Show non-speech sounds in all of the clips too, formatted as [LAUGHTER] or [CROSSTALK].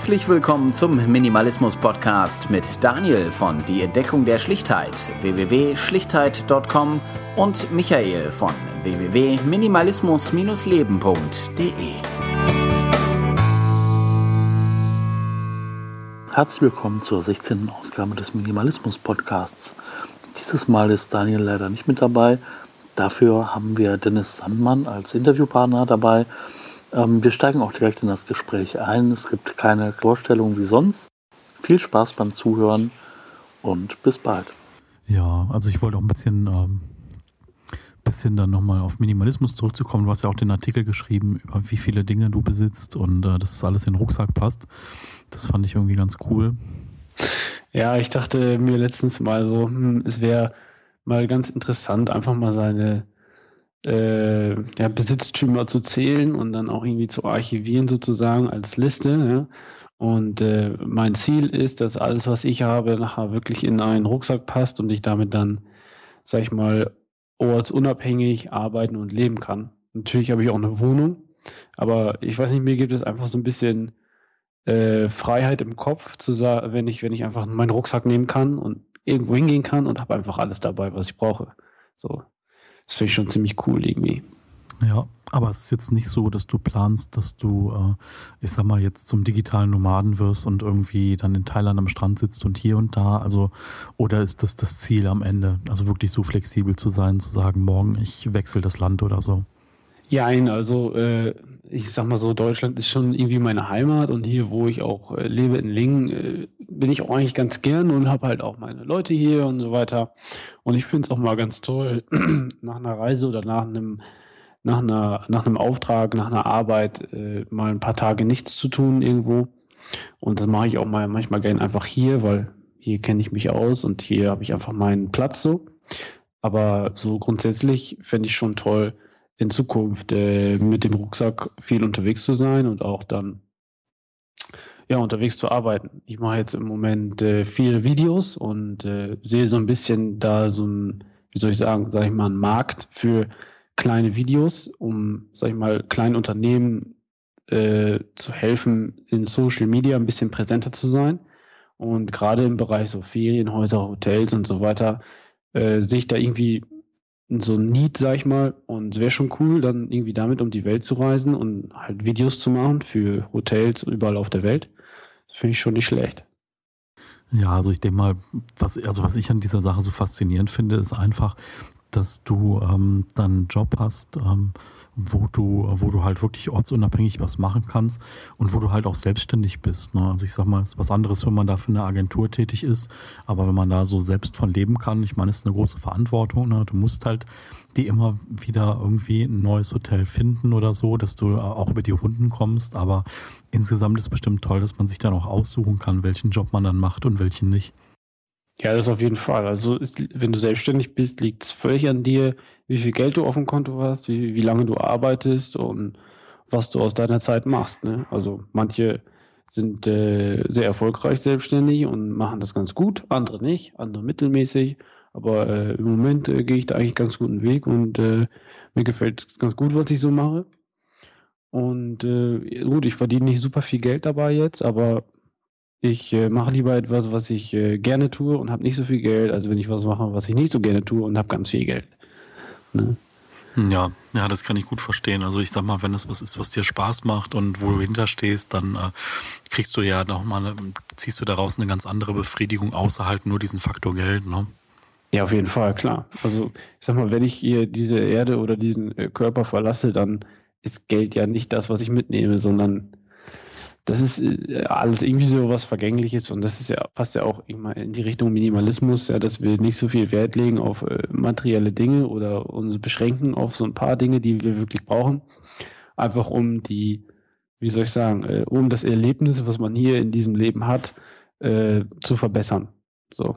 Herzlich willkommen zum Minimalismus Podcast mit Daniel von Die Entdeckung der Schlichtheit www.schlichtheit.com und Michael von www.minimalismus-leben.de. Herzlich willkommen zur 16. Ausgabe des Minimalismus Podcasts. Dieses Mal ist Daniel leider nicht mit dabei. Dafür haben wir Dennis Sandmann als Interviewpartner dabei. Ähm, wir steigen auch direkt in das Gespräch ein. Es gibt keine Vorstellung wie sonst. Viel Spaß beim Zuhören und bis bald. Ja, also ich wollte auch ein bisschen, ähm, bisschen dann nochmal auf Minimalismus zurückzukommen. Du hast ja auch den Artikel geschrieben, über wie viele Dinge du besitzt und äh, dass es alles in den Rucksack passt. Das fand ich irgendwie ganz cool. Ja, ich dachte mir letztens mal so, hm, es wäre mal ganz interessant, einfach mal seine äh, ja, Besitztümer zu zählen und dann auch irgendwie zu archivieren sozusagen als Liste. Ja. Und äh, mein Ziel ist, dass alles, was ich habe, nachher wirklich in einen Rucksack passt und ich damit dann, sag ich mal, ortsunabhängig arbeiten und leben kann. Natürlich habe ich auch eine Wohnung, aber ich weiß nicht, mir gibt es einfach so ein bisschen äh, Freiheit im Kopf, zu sagen, wenn ich, wenn ich einfach meinen Rucksack nehmen kann und irgendwo hingehen kann und habe einfach alles dabei, was ich brauche. So, das finde ich schon ziemlich cool irgendwie. Ja, aber es ist jetzt nicht so, dass du planst, dass du, äh, ich sag mal, jetzt zum digitalen Nomaden wirst und irgendwie dann in Thailand am Strand sitzt und hier und da. Also, oder ist das das Ziel am Ende? Also wirklich so flexibel zu sein, zu sagen, morgen ich wechsle das Land oder so? Ja, also äh, ich sag mal so, Deutschland ist schon irgendwie meine Heimat und hier, wo ich auch äh, lebe in Lingen, äh, bin ich auch eigentlich ganz gern und habe halt auch meine Leute hier und so weiter. Und ich finde es auch mal ganz toll, [CLEARS THROAT] nach einer Reise oder nach einem, nach einer, nach einem Auftrag, nach einer Arbeit äh, mal ein paar Tage nichts zu tun irgendwo. Und das mache ich auch mal manchmal gern einfach hier, weil hier kenne ich mich aus und hier habe ich einfach meinen Platz so. Aber so grundsätzlich fände ich schon toll, in Zukunft äh, mit dem Rucksack viel unterwegs zu sein und auch dann ja, unterwegs zu arbeiten. Ich mache jetzt im Moment äh, viele Videos und äh, sehe so ein bisschen da so ein, wie soll ich sagen, sage ich mal, einen Markt für kleine Videos, um, sag ich mal, kleinen Unternehmen äh, zu helfen, in Social Media ein bisschen präsenter zu sein. Und gerade im Bereich so Ferienhäuser, Hotels und so weiter, äh, sehe ich da irgendwie so ein Need, sag ich mal. Und es wäre schon cool, dann irgendwie damit um die Welt zu reisen und halt Videos zu machen für Hotels überall auf der Welt. Das finde ich schon nicht schlecht. Ja, also ich denke mal, was, also was ich an dieser Sache so faszinierend finde, ist einfach, dass du ähm, dann einen Job hast, ähm, wo du, wo du halt wirklich ortsunabhängig was machen kannst und wo du halt auch selbstständig bist. Ne? Also ich sag mal, es ist was anderes, wenn man da für eine Agentur tätig ist, aber wenn man da so selbst von leben kann, ich meine, es ist eine große Verantwortung. Ne? Du musst halt die immer wieder irgendwie ein neues Hotel finden oder so, dass du auch über die Runden kommst. Aber insgesamt ist bestimmt toll, dass man sich dann auch aussuchen kann, welchen Job man dann macht und welchen nicht. Ja, das auf jeden Fall. Also ist, wenn du selbstständig bist, liegt es völlig an dir, wie viel Geld du auf dem Konto hast, wie, wie lange du arbeitest und was du aus deiner Zeit machst. Ne? Also manche sind äh, sehr erfolgreich selbstständig und machen das ganz gut, andere nicht, andere mittelmäßig. Aber äh, im Moment äh, gehe ich da eigentlich ganz guten Weg und äh, mir gefällt es ganz gut, was ich so mache. Und äh, gut, ich verdiene nicht super viel Geld dabei jetzt, aber ich äh, mache lieber etwas, was ich gerne tue und habe nicht so viel Geld, als wenn ich was mache, was ich nicht so gerne tue und habe ganz viel Geld. Ne? Ja, ja, das kann ich gut verstehen. Also ich sag mal, wenn es was ist, was dir Spaß macht und wo du hinterstehst, dann äh, kriegst du ja nochmal, ziehst du daraus eine ganz andere Befriedigung außerhalb nur diesen Faktor Geld, ne? Ja, auf jeden Fall, klar. Also ich sag mal, wenn ich hier diese Erde oder diesen äh, Körper verlasse, dann ist Geld ja nicht das, was ich mitnehme, sondern das ist äh, alles irgendwie so was Vergängliches und das ist ja, passt ja auch in die Richtung Minimalismus, ja, dass wir nicht so viel Wert legen auf äh, materielle Dinge oder uns beschränken auf so ein paar Dinge, die wir wirklich brauchen. Einfach um die, wie soll ich sagen, äh, um das Erlebnis, was man hier in diesem Leben hat, äh, zu verbessern. So.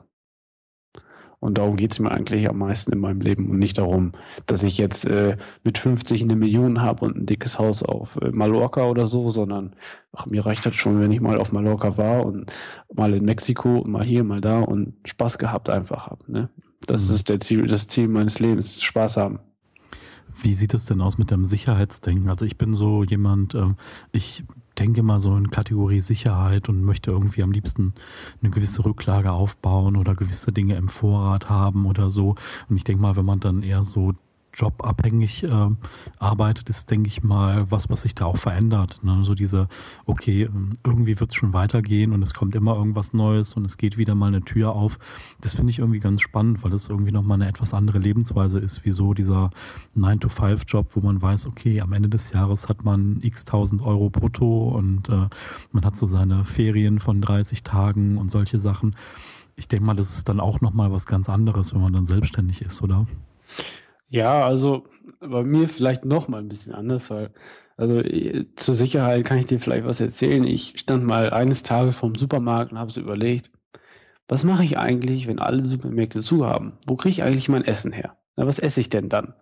Und darum geht es mir eigentlich am meisten in meinem Leben und nicht darum, dass ich jetzt äh, mit 50 eine Million habe und ein dickes Haus auf äh, Mallorca oder so, sondern ach, mir reicht das schon, wenn ich mal auf Mallorca war und mal in Mexiko und mal hier, mal da und Spaß gehabt einfach habe. Ne? Das mhm. ist der Ziel, das Ziel meines Lebens, Spaß haben. Wie sieht es denn aus mit dem Sicherheitsdenken? Also ich bin so jemand, äh, ich denke mal so in Kategorie Sicherheit und möchte irgendwie am liebsten eine gewisse Rücklage aufbauen oder gewisse Dinge im Vorrat haben oder so. Und ich denke mal, wenn man dann eher so jobabhängig äh, arbeitet, ist, denke ich mal, was, was sich da auch verändert. Ne? So diese, okay, ähm, irgendwie wird es schon weitergehen und es kommt immer irgendwas Neues und es geht wieder mal eine Tür auf. Das finde ich irgendwie ganz spannend, weil das irgendwie nochmal eine etwas andere Lebensweise ist, wie so dieser 9-to-5-Job, wo man weiß, okay, am Ende des Jahres hat man x tausend Euro brutto und äh, man hat so seine Ferien von 30 Tagen und solche Sachen. Ich denke mal, das ist dann auch nochmal was ganz anderes, wenn man dann selbstständig ist, oder? Ja, also bei mir vielleicht noch mal ein bisschen anders, weil also äh, zur Sicherheit kann ich dir vielleicht was erzählen. Ich stand mal eines Tages vorm Supermarkt und habe so überlegt, was mache ich eigentlich, wenn alle Supermärkte zu haben? Wo kriege ich eigentlich mein Essen her? Na, was esse ich denn dann?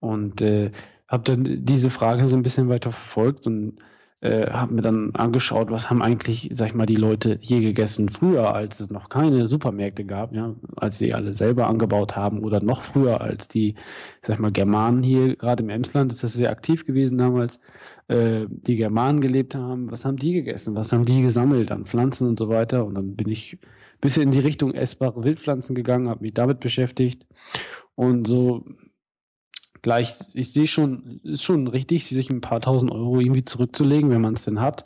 Und äh, habe dann diese Frage so ein bisschen weiter verfolgt und äh, habe mir dann angeschaut, was haben eigentlich, sag ich mal, die Leute hier gegessen früher, als es noch keine Supermärkte gab, ja, als sie alle selber angebaut haben oder noch früher, als die, sag ich mal, Germanen hier, gerade im Emsland ist das sehr aktiv gewesen damals, äh, die Germanen gelebt haben, was haben die gegessen, was haben die gesammelt an Pflanzen und so weiter? Und dann bin ich ein bisschen in die Richtung essbare Wildpflanzen gegangen, habe mich damit beschäftigt. Und so gleich, ich sehe schon, ist schon richtig, sich ein paar tausend Euro irgendwie zurückzulegen, wenn man es denn hat.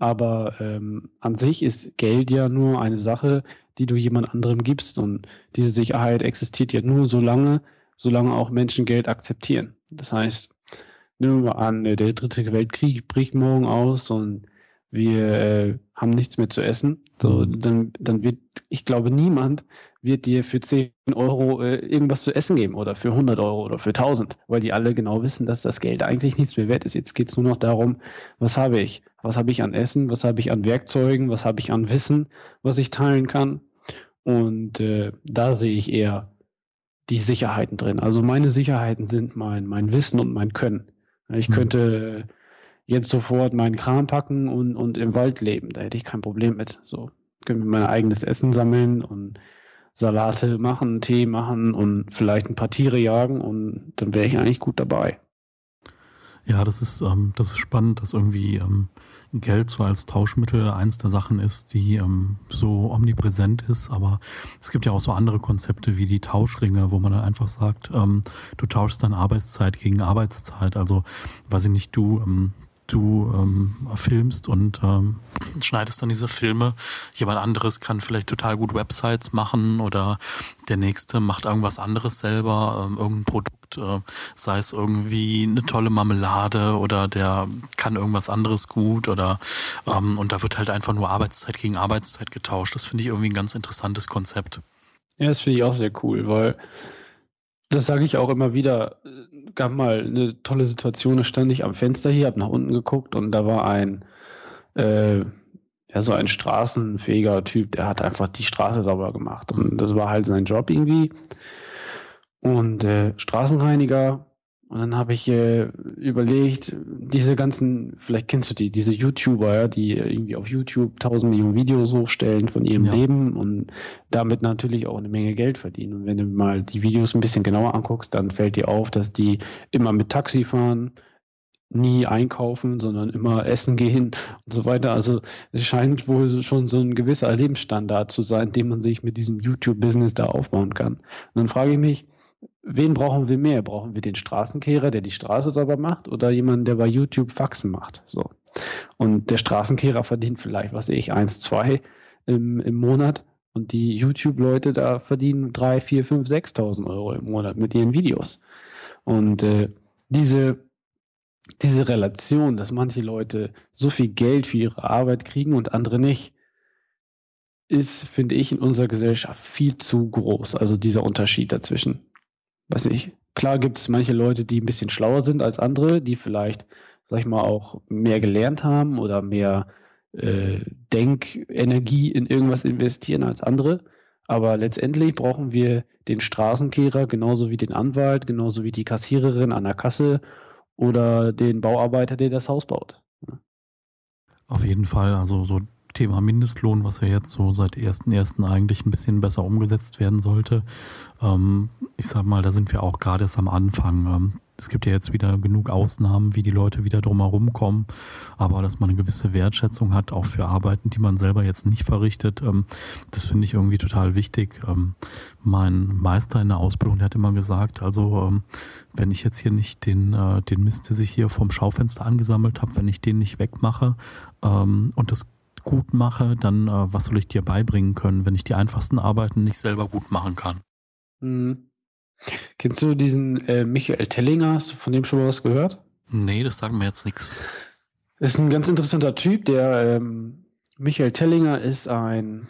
Aber ähm, an sich ist Geld ja nur eine Sache, die du jemand anderem gibst. Und diese Sicherheit existiert ja nur so lange, solange auch Menschen Geld akzeptieren. Das heißt, nehmen wir mal an, der dritte Weltkrieg bricht morgen aus und wir äh, haben nichts mehr zu essen. So, mhm. dann, dann wird, ich glaube, niemand wird dir für 10 Euro äh, irgendwas zu essen geben oder für 100 Euro oder für 1000, weil die alle genau wissen, dass das Geld eigentlich nichts mehr wert ist. Jetzt geht es nur noch darum, was habe ich? Was habe ich an Essen? Was habe ich an Werkzeugen? Was habe ich an Wissen, was ich teilen kann? Und äh, da sehe ich eher die Sicherheiten drin. Also meine Sicherheiten sind mein, mein Wissen und mein Können. Ich mhm. könnte jetzt sofort meinen Kram packen und, und im Wald leben. Da hätte ich kein Problem mit. So, können wir mein eigenes Essen sammeln und Salate machen, Tee machen und vielleicht ein paar Tiere jagen und dann wäre ich eigentlich gut dabei. Ja, das ist, ähm, das ist spannend, dass irgendwie ähm, Geld so als Tauschmittel eins der Sachen ist, die ähm, so omnipräsent ist. Aber es gibt ja auch so andere Konzepte wie die Tauschringe, wo man dann einfach sagt, ähm, du tauschst deine Arbeitszeit gegen Arbeitszeit. Also, weiß ich nicht, du ähm, du ähm, filmst und ähm, schneidest dann diese Filme. Jemand anderes kann vielleicht total gut Websites machen oder der nächste macht irgendwas anderes selber, ähm, irgendein Produkt, äh, sei es irgendwie eine tolle Marmelade oder der kann irgendwas anderes gut oder ähm, und da wird halt einfach nur Arbeitszeit gegen Arbeitszeit getauscht. Das finde ich irgendwie ein ganz interessantes Konzept. Ja, das finde ich auch sehr cool, weil das sage ich auch immer wieder. Gab mal eine tolle Situation, da stand ich am Fenster hier, habe nach unten geguckt und da war ein, äh, ja, so ein straßenfähiger Typ, der hat einfach die Straße sauber gemacht. Und das war halt sein Job irgendwie. Und äh, Straßenreiniger und dann habe ich äh, überlegt, diese ganzen, vielleicht kennst du die, diese YouTuber, ja, die irgendwie auf YouTube tausend Millionen Videos hochstellen von ihrem ja. Leben und damit natürlich auch eine Menge Geld verdienen. Und wenn du mal die Videos ein bisschen genauer anguckst, dann fällt dir auf, dass die immer mit Taxi fahren, nie einkaufen, sondern immer essen gehen und so weiter. Also es scheint wohl schon so ein gewisser Lebensstandard zu sein, den man sich mit diesem YouTube-Business da aufbauen kann. Und dann frage ich mich, wen brauchen wir mehr? Brauchen wir den Straßenkehrer, der die Straße sauber macht, oder jemanden, der bei YouTube Faxen macht? So. Und der Straßenkehrer verdient vielleicht, was ich, eins, zwei im, im Monat. Und die YouTube-Leute da verdienen drei, vier, fünf, sechstausend Euro im Monat mit ihren Videos. Und äh, diese, diese Relation, dass manche Leute so viel Geld für ihre Arbeit kriegen und andere nicht, ist, finde ich, in unserer Gesellschaft viel zu groß. Also dieser Unterschied dazwischen weiß nicht, klar gibt es manche Leute, die ein bisschen schlauer sind als andere, die vielleicht, sag ich mal, auch mehr gelernt haben oder mehr äh, Denkenergie in irgendwas investieren als andere. Aber letztendlich brauchen wir den Straßenkehrer genauso wie den Anwalt, genauso wie die Kassiererin an der Kasse oder den Bauarbeiter, der das Haus baut. Auf jeden Fall. Also so Thema Mindestlohn, was ja jetzt so seit 1.1. eigentlich ein bisschen besser umgesetzt werden sollte. Ähm, ich sag mal, da sind wir auch gerade erst am Anfang. Ähm, es gibt ja jetzt wieder genug Ausnahmen, wie die Leute wieder drumherum kommen, aber dass man eine gewisse Wertschätzung hat, auch für Arbeiten, die man selber jetzt nicht verrichtet, ähm, das finde ich irgendwie total wichtig. Mein Meister in der Ausbildung, der hat immer gesagt, also wenn ich jetzt hier nicht den, äh, den Mist, der sich hier vom Schaufenster angesammelt habe, wenn ich den nicht wegmache und das gut mache, dann äh, was soll ich dir beibringen können, wenn ich die einfachsten Arbeiten nicht selber gut machen kann? Mhm. Kennst du diesen äh, Michael Tellinger? Hast du von dem schon mal was gehört? Nee, das sagt mir jetzt nichts. Ist ein ganz interessanter Typ, der ähm, Michael Tellinger ist ein,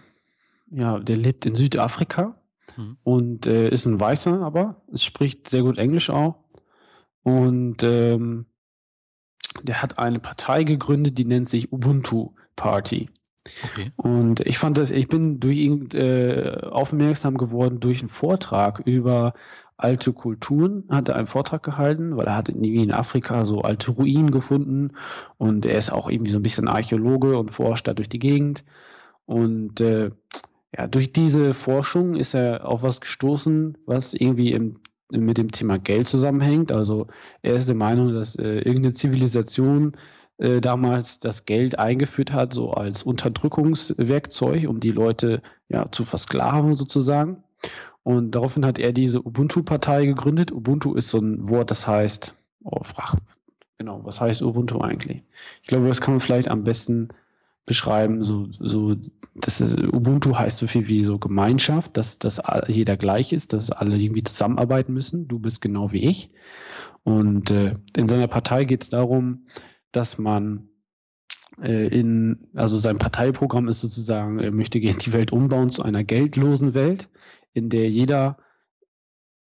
ja, der lebt in Südafrika hm. und äh, ist ein Weißer, aber es spricht sehr gut Englisch auch. Und ähm, der hat eine Partei gegründet, die nennt sich Ubuntu Party. Okay. Und ich fand das, ich bin durch ihn äh, aufmerksam geworden durch einen Vortrag über alte Kulturen, hat er einen Vortrag gehalten, weil er hat irgendwie in Afrika so alte Ruinen gefunden und er ist auch irgendwie so ein bisschen Archäologe und forscht da durch die Gegend. Und äh, ja, durch diese Forschung ist er auf was gestoßen, was irgendwie im, mit dem Thema Geld zusammenhängt. Also er ist der Meinung, dass äh, irgendeine Zivilisation äh, damals das Geld eingeführt hat, so als Unterdrückungswerkzeug, um die Leute ja zu versklaven sozusagen. Und daraufhin hat er diese Ubuntu-Partei gegründet. Ubuntu ist so ein Wort, das heißt, oh, frag, genau, was heißt Ubuntu eigentlich? Ich glaube, das kann man vielleicht am besten beschreiben, so, so, das ist, Ubuntu heißt so viel wie so Gemeinschaft, dass, dass jeder gleich ist, dass alle irgendwie zusammenarbeiten müssen. Du bist genau wie ich. Und äh, in seiner Partei geht es darum, dass man äh, in, also sein Parteiprogramm ist sozusagen, er möchte gerne die Welt umbauen zu einer geldlosen Welt, in der jeder,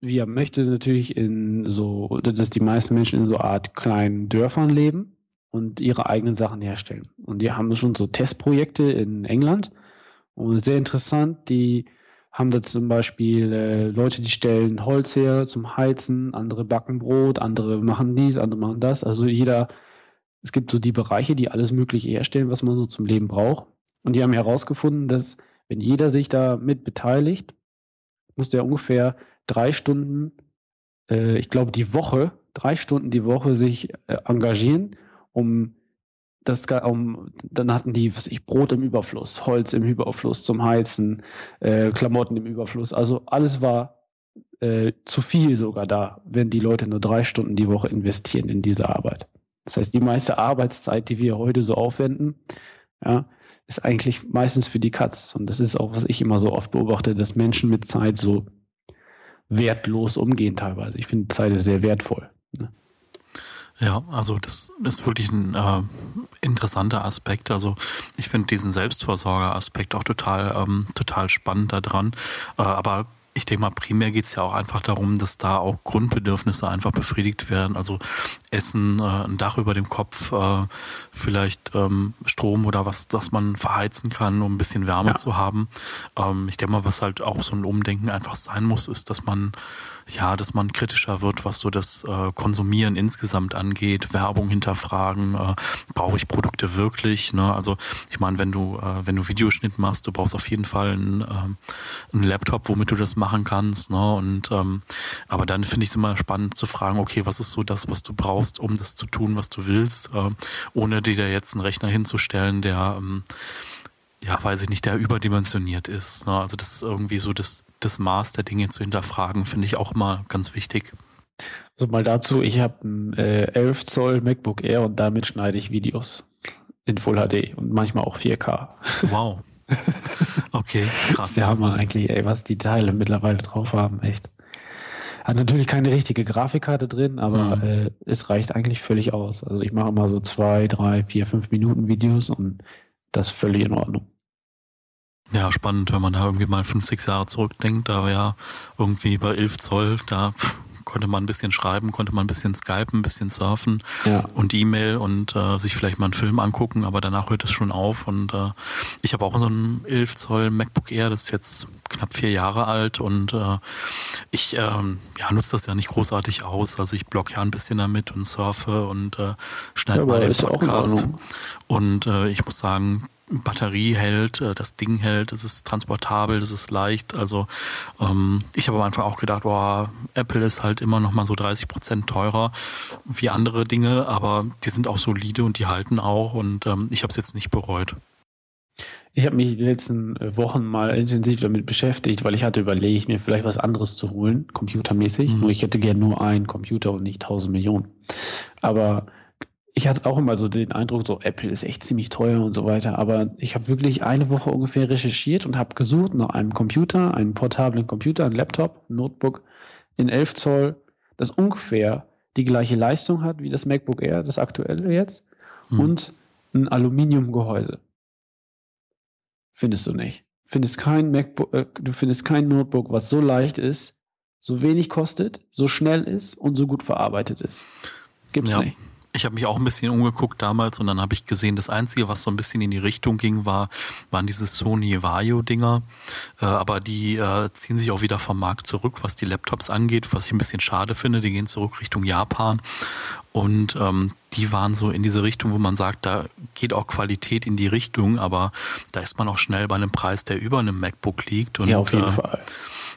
wie er möchte, natürlich in so, dass die meisten Menschen in so Art kleinen Dörfern leben und ihre eigenen Sachen herstellen. Und die haben schon so Testprojekte in England und sehr interessant, die haben da zum Beispiel äh, Leute, die stellen Holz her zum Heizen, andere backen Brot, andere machen dies, andere machen das. Also jeder es gibt so die Bereiche, die alles Mögliche herstellen, was man so zum Leben braucht. Und die haben herausgefunden, dass wenn jeder sich da mit beteiligt, muss der ungefähr drei Stunden, äh, ich glaube die Woche, drei Stunden die Woche sich äh, engagieren, um das, um, dann hatten die, was ich, Brot im Überfluss, Holz im Überfluss zum Heizen, äh, Klamotten im Überfluss. Also alles war äh, zu viel sogar da, wenn die Leute nur drei Stunden die Woche investieren in diese Arbeit. Das heißt, die meiste Arbeitszeit, die wir heute so aufwenden, ja, ist eigentlich meistens für die Katz. Und das ist auch, was ich immer so oft beobachte, dass Menschen mit Zeit so wertlos umgehen teilweise. Ich finde, Zeit ist sehr wertvoll. Ne? Ja, also das ist wirklich ein äh, interessanter Aspekt. Also ich finde diesen Selbstversorger-Aspekt auch total, ähm, total spannend daran. Äh, aber ich denke mal, primär geht es ja auch einfach darum, dass da auch Grundbedürfnisse einfach befriedigt werden. Also Essen, äh, ein Dach über dem Kopf, äh, vielleicht ähm, Strom oder was, dass man verheizen kann, um ein bisschen Wärme ja. zu haben. Ähm, ich denke mal, was halt auch so ein Umdenken einfach sein muss, ist, dass man ja, dass man kritischer wird, was so das äh, Konsumieren insgesamt angeht, Werbung hinterfragen, äh, brauche ich Produkte wirklich? Ne? Also ich meine, wenn du äh, wenn du Videoschnitt machst, du brauchst auf jeden Fall einen, äh, einen Laptop, womit du das machen kannst. Ne? Und ähm, aber dann finde ich es immer spannend zu fragen, okay, was ist so das, was du brauchst, um das zu tun, was du willst, äh, ohne dir da jetzt einen Rechner hinzustellen, der ähm, ja, weiß ich nicht, der überdimensioniert ist. Ne? Also das ist irgendwie so das, das Maß der Dinge zu hinterfragen, finde ich auch mal ganz wichtig. So mal dazu, ich habe ein äh, 11 Zoll MacBook Air und damit schneide ich Videos in Full HD und manchmal auch 4K. Wow. [LAUGHS] Okay, krass. Der Hammer eigentlich, ey, was die Teile mittlerweile drauf haben, echt. Hat natürlich keine richtige Grafikkarte drin, aber mhm. äh, es reicht eigentlich völlig aus. Also ich mache immer so zwei, drei, vier, fünf Minuten Videos und das ist völlig in Ordnung. Ja, spannend, wenn man da irgendwie mal fünf, sechs Jahre zurückdenkt. Da war ja irgendwie bei 11 Zoll, da pff, konnte man ein bisschen schreiben, konnte man ein bisschen skypen, ein bisschen surfen ja. und E-Mail und äh, sich vielleicht mal einen Film angucken, aber danach hört es schon auf. Und äh, ich habe auch so ein 11 Zoll MacBook Air, das ist jetzt knapp vier Jahre alt und äh, ich ähm, ja, nutze das ja nicht großartig aus. Also ich blogge ja ein bisschen damit und surfe und äh, schneide ja, mal den Podcast. Und äh, ich muss sagen, Batterie hält, äh, das Ding hält, es ist transportabel, es ist leicht. Also ähm, ich habe am Anfang auch gedacht, boah, Apple ist halt immer noch mal so 30 Prozent teurer wie andere Dinge, aber die sind auch solide und die halten auch und ähm, ich habe es jetzt nicht bereut. Ich habe mich die letzten äh, Wochen mal intensiv damit beschäftigt, weil ich hatte überlegt, mir vielleicht was anderes zu holen, computermäßig. Mhm. Nur ich hätte gern nur einen Computer und nicht 1000 Millionen. Aber ich hatte auch immer so den Eindruck, so Apple ist echt ziemlich teuer und so weiter. Aber ich habe wirklich eine Woche ungefähr recherchiert und habe gesucht nach einem Computer, einem portablen Computer, ein Laptop, ein Notebook in 11 Zoll, das ungefähr die gleiche Leistung hat wie das MacBook Air, das aktuelle jetzt, mhm. und ein Aluminiumgehäuse. Findest du nicht. Findest kein MacBook, äh, du findest kein Notebook, was so leicht ist, so wenig kostet, so schnell ist und so gut verarbeitet ist. Gibt's ja. nicht. Ich habe mich auch ein bisschen umgeguckt damals und dann habe ich gesehen, das Einzige, was so ein bisschen in die Richtung ging, war, waren diese Sony Vario-Dinger. Äh, aber die äh, ziehen sich auch wieder vom Markt zurück, was die Laptops angeht, was ich ein bisschen schade finde. Die gehen zurück Richtung Japan. Und ähm, die waren so in diese Richtung, wo man sagt, da geht auch Qualität in die Richtung, aber da ist man auch schnell bei einem Preis, der über einem MacBook liegt. Und, ja, auf jeden äh, Fall.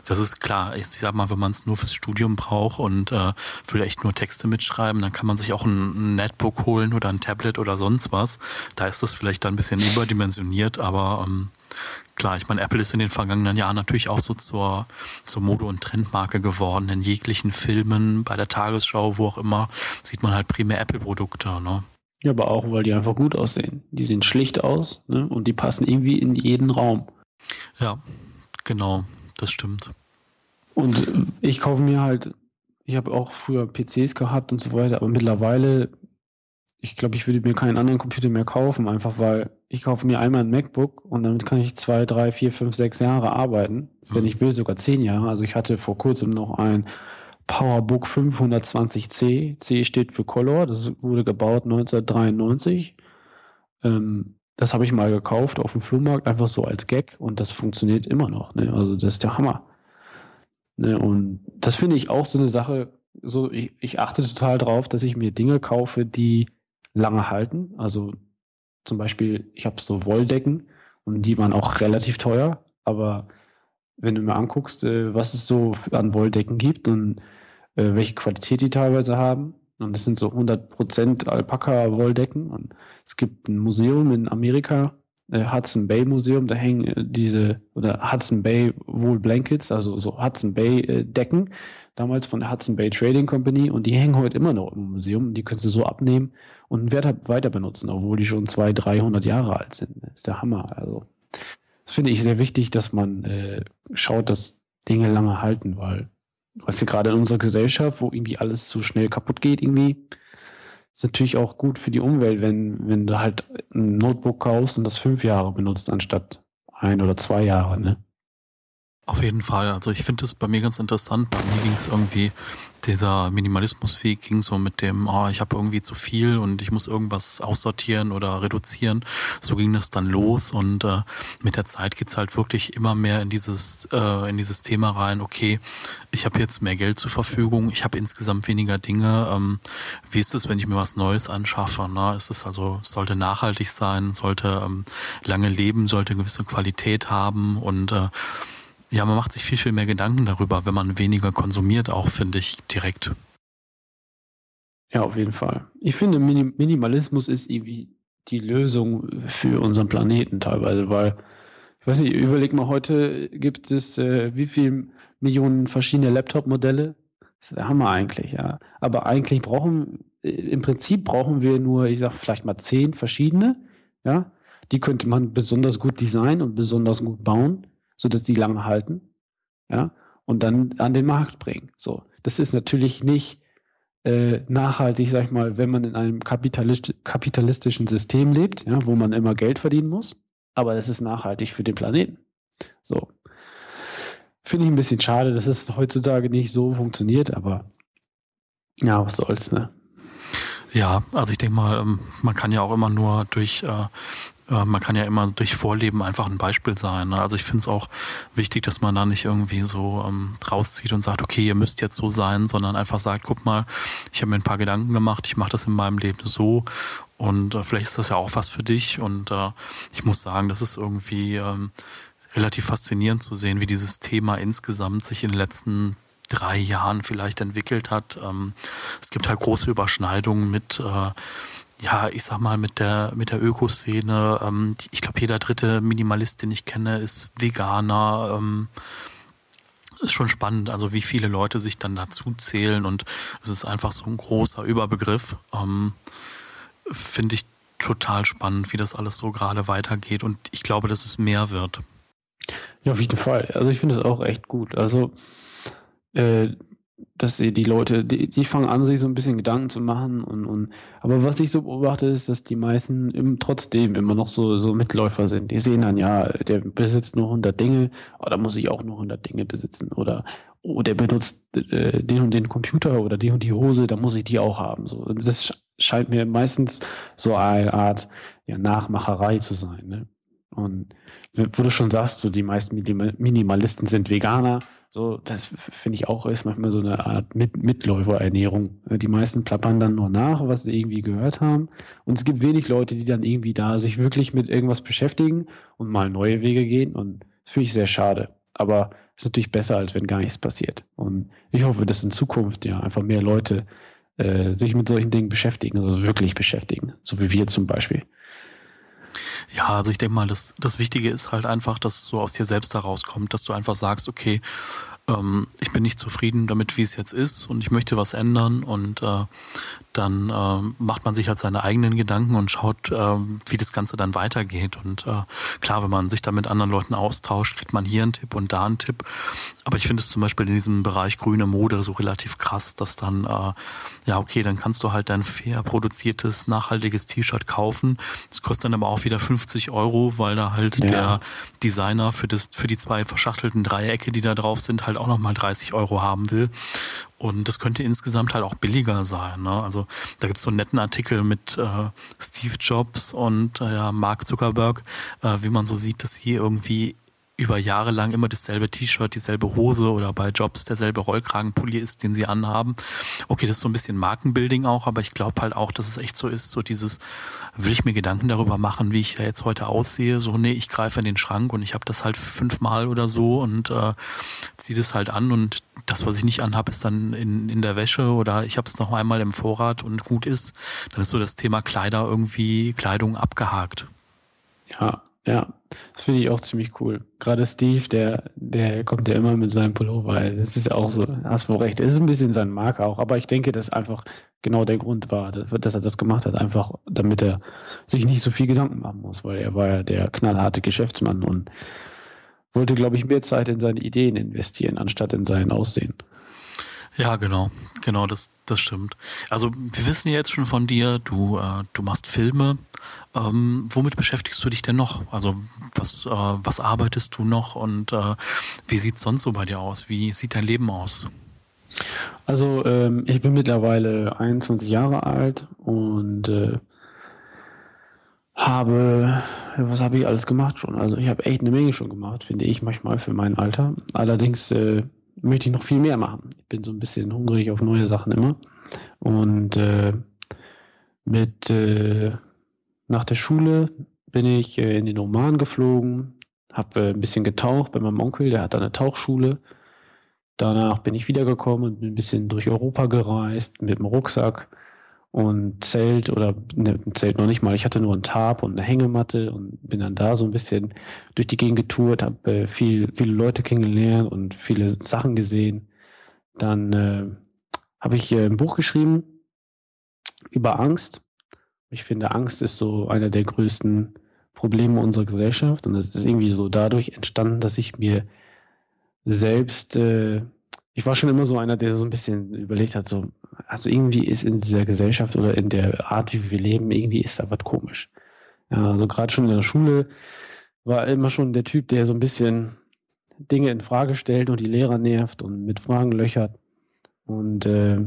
Das ist klar. Ich sag mal, wenn man es nur fürs Studium braucht und äh, vielleicht nur Texte mitschreiben, dann kann man sich auch ein, ein Netbook holen oder ein Tablet oder sonst was. Da ist das vielleicht dann ein bisschen überdimensioniert, aber ähm, klar, ich meine, Apple ist in den vergangenen Jahren natürlich auch so zur, zur Mode- und Trendmarke geworden. In jeglichen Filmen, bei der Tagesschau, wo auch immer, sieht man halt primär Apple-Produkte. Ne? Ja, aber auch, weil die einfach gut aussehen. Die sehen schlicht aus ne? und die passen irgendwie in jeden Raum. Ja, genau das stimmt. Und ich kaufe mir halt, ich habe auch früher PCs gehabt und so weiter, aber mittlerweile, ich glaube, ich würde mir keinen anderen Computer mehr kaufen, einfach weil ich kaufe mir einmal ein MacBook und damit kann ich zwei, drei, vier, fünf, sechs Jahre arbeiten. Wenn mhm. ich will, sogar zehn Jahre. Also ich hatte vor kurzem noch ein PowerBook 520C. C steht für Color. Das wurde gebaut 1993. Ähm, das habe ich mal gekauft auf dem Flohmarkt, einfach so als Gag und das funktioniert immer noch. Ne? Also das ist der Hammer. Ne? Und das finde ich auch so eine Sache, so ich, ich achte total drauf, dass ich mir Dinge kaufe, die lange halten. Also zum Beispiel, ich habe so Wolldecken und die waren auch relativ teuer, aber wenn du mir anguckst, äh, was es so an Wolldecken gibt und äh, welche Qualität die teilweise haben, und das sind so 100% Alpaka-Wolldecken. Und es gibt ein Museum in Amerika, äh, Hudson Bay Museum, da hängen äh, diese, oder Hudson Bay Wool Blankets, also so Hudson Bay äh, Decken, damals von der Hudson Bay Trading Company. Und die hängen heute immer noch im Museum. Die können sie so abnehmen und weiter benutzen, obwohl die schon 200, 300 Jahre alt sind. Das ist der Hammer. Also, das finde ich sehr wichtig, dass man äh, schaut, dass Dinge lange halten, weil weißt du, gerade in unserer Gesellschaft, wo irgendwie alles so schnell kaputt geht, irgendwie, ist natürlich auch gut für die Umwelt, wenn, wenn du halt ein Notebook kaufst und das fünf Jahre benutzt, anstatt ein oder zwei Jahre, ne? Auf jeden Fall. Also ich finde es bei mir ganz interessant. Bei mir ging es irgendwie, dieser Minimalismusweg ging so mit dem, oh, ich habe irgendwie zu viel und ich muss irgendwas aussortieren oder reduzieren. So ging das dann los und äh, mit der Zeit geht's halt wirklich immer mehr in dieses, äh, in dieses Thema rein, okay, ich habe jetzt mehr Geld zur Verfügung, ich habe insgesamt weniger Dinge. Ähm, wie ist es, wenn ich mir was Neues anschaffe? Ne? Ist es also, sollte nachhaltig sein, sollte ähm, lange leben, sollte gewisse Qualität haben und äh, ja, man macht sich viel, viel mehr Gedanken darüber, wenn man weniger konsumiert, auch finde ich direkt. Ja, auf jeden Fall. Ich finde, Minim Minimalismus ist irgendwie die Lösung für unseren Planeten teilweise, weil, ich weiß nicht, überleg mal, heute gibt es äh, wie viele Millionen verschiedene Laptop-Modelle? Das ist der Hammer eigentlich, ja. Aber eigentlich brauchen, äh, im Prinzip brauchen wir nur, ich sag vielleicht mal zehn verschiedene, ja. Die könnte man besonders gut designen und besonders gut bauen sodass die lange halten, ja, und dann an den Markt bringen. So, das ist natürlich nicht äh, nachhaltig, sag ich mal, wenn man in einem kapitalist kapitalistischen System lebt, ja, wo man immer Geld verdienen muss, aber das ist nachhaltig für den Planeten. So. Finde ich ein bisschen schade, dass es heutzutage nicht so funktioniert, aber ja, was soll's, ne? Ja, also ich denke mal, ähm, man kann ja auch immer nur durch, äh, man kann ja immer durch Vorleben einfach ein Beispiel sein. Ne? Also ich finde es auch wichtig, dass man da nicht irgendwie so ähm, rauszieht und sagt, okay, ihr müsst jetzt so sein, sondern einfach sagt, guck mal, ich habe mir ein paar Gedanken gemacht, ich mache das in meinem Leben so und äh, vielleicht ist das ja auch was für dich. Und äh, ich muss sagen, das ist irgendwie ähm, relativ faszinierend zu sehen, wie dieses Thema insgesamt sich in den letzten drei Jahren vielleicht entwickelt hat. Ähm, es gibt halt große Überschneidungen mit äh, ja, ich sag mal, mit der, mit der Ökoszene. Ähm, ich glaube, jeder dritte Minimalist, den ich kenne, ist Veganer. Ähm, ist schon spannend, also wie viele Leute sich dann dazu zählen und es ist einfach so ein großer Überbegriff. Ähm, Finde ich total spannend, wie das alles so gerade weitergeht und ich glaube, dass es mehr wird. Ja, auf jeden Fall. Also ich finde es auch echt gut. Also äh, dass die, Leute, die, die fangen an, sich so ein bisschen Gedanken zu machen und, und aber was ich so beobachte, ist, dass die meisten im, trotzdem immer noch so, so Mitläufer sind. Die sehen dann, ja, der besitzt nur 100 Dinge, aber da muss ich auch nur 100 Dinge besitzen oder oh, der benutzt äh, den und den Computer oder die und die Hose, da muss ich die auch haben. So, das scheint mir meistens so eine Art ja, Nachmacherei zu sein. Ne? Und wo du schon sagst, so die meisten Minimalisten sind Veganer, so, das finde ich auch ist manchmal so eine Art Mit Mitläuferernährung. Die meisten plappern dann nur nach, was sie irgendwie gehört haben. Und es gibt wenig Leute, die dann irgendwie da sich wirklich mit irgendwas beschäftigen und mal neue Wege gehen. Und das finde ich sehr schade. Aber es ist natürlich besser, als wenn gar nichts passiert. Und ich hoffe, dass in Zukunft ja einfach mehr Leute äh, sich mit solchen Dingen beschäftigen, also wirklich beschäftigen. So wie wir zum Beispiel. Ja, also ich denke mal, das, das Wichtige ist halt einfach, dass so aus dir selbst herauskommt, dass du einfach sagst, okay, ähm, ich bin nicht zufrieden damit, wie es jetzt ist und ich möchte was ändern und äh, dann äh, macht man sich halt seine eigenen Gedanken und schaut, äh, wie das Ganze dann weitergeht. Und äh, klar, wenn man sich da mit anderen Leuten austauscht, kriegt man hier einen Tipp und da einen Tipp. Aber ich finde es zum Beispiel in diesem Bereich grüne Mode so relativ krass, dass dann, äh, ja, okay, dann kannst du halt dein fair produziertes, nachhaltiges T-Shirt kaufen. Das kostet dann aber auch wieder 50 Euro, weil da halt ja. der Designer für, das, für die zwei verschachtelten Dreiecke, die da drauf sind, halt auch nochmal 30 Euro haben will. Und das könnte insgesamt halt auch billiger sein. Ne? Also da gibt es so einen netten Artikel mit äh, Steve Jobs und äh, Mark Zuckerberg, äh, wie man so sieht, dass hier irgendwie über Jahre lang immer dasselbe T-Shirt, dieselbe Hose oder bei Jobs derselbe Rollkragenpulli ist, den sie anhaben. Okay, das ist so ein bisschen Markenbuilding auch, aber ich glaube halt auch, dass es echt so ist, so dieses, will ich mir Gedanken darüber machen, wie ich da jetzt heute aussehe, so, nee, ich greife in den Schrank und ich habe das halt fünfmal oder so und äh, ziehe das halt an und das, was ich nicht anhabe, ist dann in, in der Wäsche oder ich habe es noch einmal im Vorrat und gut ist, dann ist so das Thema Kleider irgendwie, Kleidung abgehakt. Ja, ja, das finde ich auch ziemlich cool. Gerade Steve, der, der kommt ja immer mit seinem Pullover. Das ist ja auch so, hast wohl recht. Es ist ein bisschen sein Mark auch, aber ich denke, dass einfach genau der Grund war, dass er das gemacht hat. Einfach, damit er sich nicht so viel Gedanken machen muss, weil er war ja der knallharte Geschäftsmann und wollte, glaube ich, mehr Zeit in seine Ideen investieren, anstatt in sein Aussehen. Ja, genau, genau, das, das stimmt. Also wir wissen jetzt schon von dir, du, äh, du machst Filme. Ähm, womit beschäftigst du dich denn noch? Also was, äh, was arbeitest du noch und äh, wie sieht es sonst so bei dir aus? Wie sieht dein Leben aus? Also ähm, ich bin mittlerweile 21 Jahre alt und äh, habe, was habe ich alles gemacht schon? Also ich habe echt eine Menge schon gemacht, finde ich manchmal für mein Alter. Allerdings äh, möchte ich noch viel mehr machen. Ich bin so ein bisschen hungrig auf neue Sachen immer. Und äh, mit äh, nach der Schule bin ich äh, in den Oman geflogen, habe äh, ein bisschen getaucht bei meinem Onkel, der hat da eine Tauchschule. Danach bin ich wiedergekommen und bin ein bisschen durch Europa gereist mit dem Rucksack und Zelt oder ne, Zelt noch nicht mal. Ich hatte nur ein Tarp und eine Hängematte und bin dann da so ein bisschen durch die Gegend getourt, habe äh, viel, viele Leute kennengelernt und viele Sachen gesehen. Dann äh, habe ich äh, ein Buch geschrieben über Angst. Ich finde, Angst ist so einer der größten Probleme unserer Gesellschaft und es ist irgendwie so dadurch entstanden, dass ich mir selbst äh, ich war schon immer so einer, der so ein bisschen überlegt hat, so, also irgendwie ist in dieser Gesellschaft oder in der Art, wie wir leben, irgendwie ist da was komisch. Ja, also gerade schon in der Schule war immer schon der Typ, der so ein bisschen Dinge in Frage stellt und die Lehrer nervt und mit Fragen löchert. Und äh,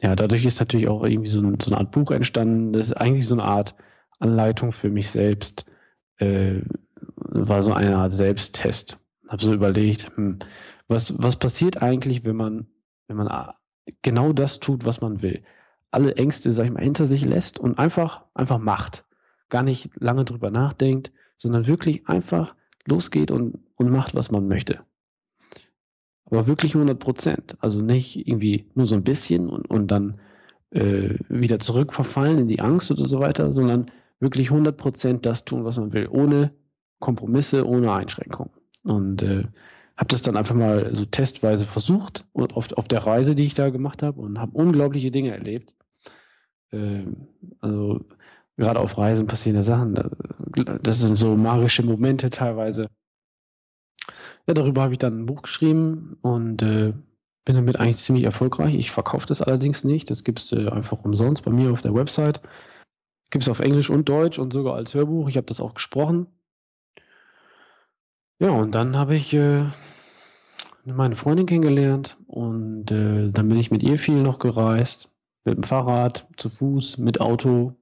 ja, dadurch ist natürlich auch irgendwie so, so, eine Art Buch entstanden. Das ist eigentlich so eine Art Anleitung für mich selbst, äh, war so eine Art Selbsttest. Habe so überlegt, hm, was, was passiert eigentlich, wenn man, wenn man genau das tut, was man will? Alle Ängste, sag ich mal, hinter sich lässt und einfach, einfach macht. Gar nicht lange drüber nachdenkt, sondern wirklich einfach losgeht und, und macht, was man möchte. Aber wirklich 100 Prozent. Also nicht irgendwie nur so ein bisschen und, und dann äh, wieder zurückverfallen in die Angst oder so weiter, sondern wirklich 100 Prozent das tun, was man will, ohne Kompromisse, ohne Einschränkungen. Und äh, habe das dann einfach mal so testweise versucht auf, auf der Reise, die ich da gemacht habe und habe unglaubliche Dinge erlebt. Äh, also gerade auf Reisen passieren Sachen. Das sind so magische Momente teilweise. Ja, darüber habe ich dann ein Buch geschrieben und äh, bin damit eigentlich ziemlich erfolgreich. Ich verkaufe das allerdings nicht. Das gibt es äh, einfach umsonst bei mir auf der Website. Gibt es auf Englisch und Deutsch und sogar als Hörbuch. Ich habe das auch gesprochen. Ja, und dann habe ich äh, meine Freundin kennengelernt und äh, dann bin ich mit ihr viel noch gereist. Mit dem Fahrrad, zu Fuß, mit Auto.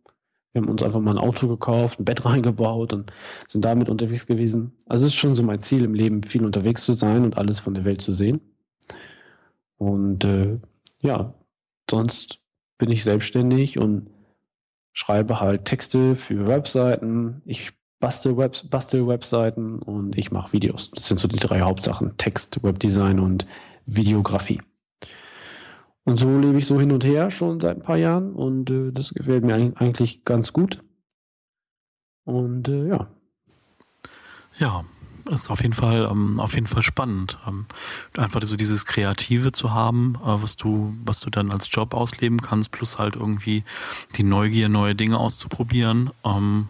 Wir haben uns einfach mal ein Auto gekauft, ein Bett [LAUGHS] reingebaut und sind damit unterwegs gewesen. Also es ist schon so mein Ziel im Leben, viel unterwegs zu sein und alles von der Welt zu sehen. Und äh, ja, sonst bin ich selbstständig und schreibe halt Texte für Webseiten. Ich bastel, Web, bastel Webseiten und ich mache Videos. Das sind so die drei Hauptsachen: Text, Webdesign und Videografie. Und so lebe ich so hin und her schon seit ein paar Jahren und äh, das gefällt mir eigentlich ganz gut. Und äh, ja. Ja, ist auf jeden Fall ähm, auf jeden Fall spannend, ähm, einfach so dieses Kreative zu haben, äh, was du was du dann als Job ausleben kannst, plus halt irgendwie die Neugier, neue Dinge auszuprobieren. Ähm,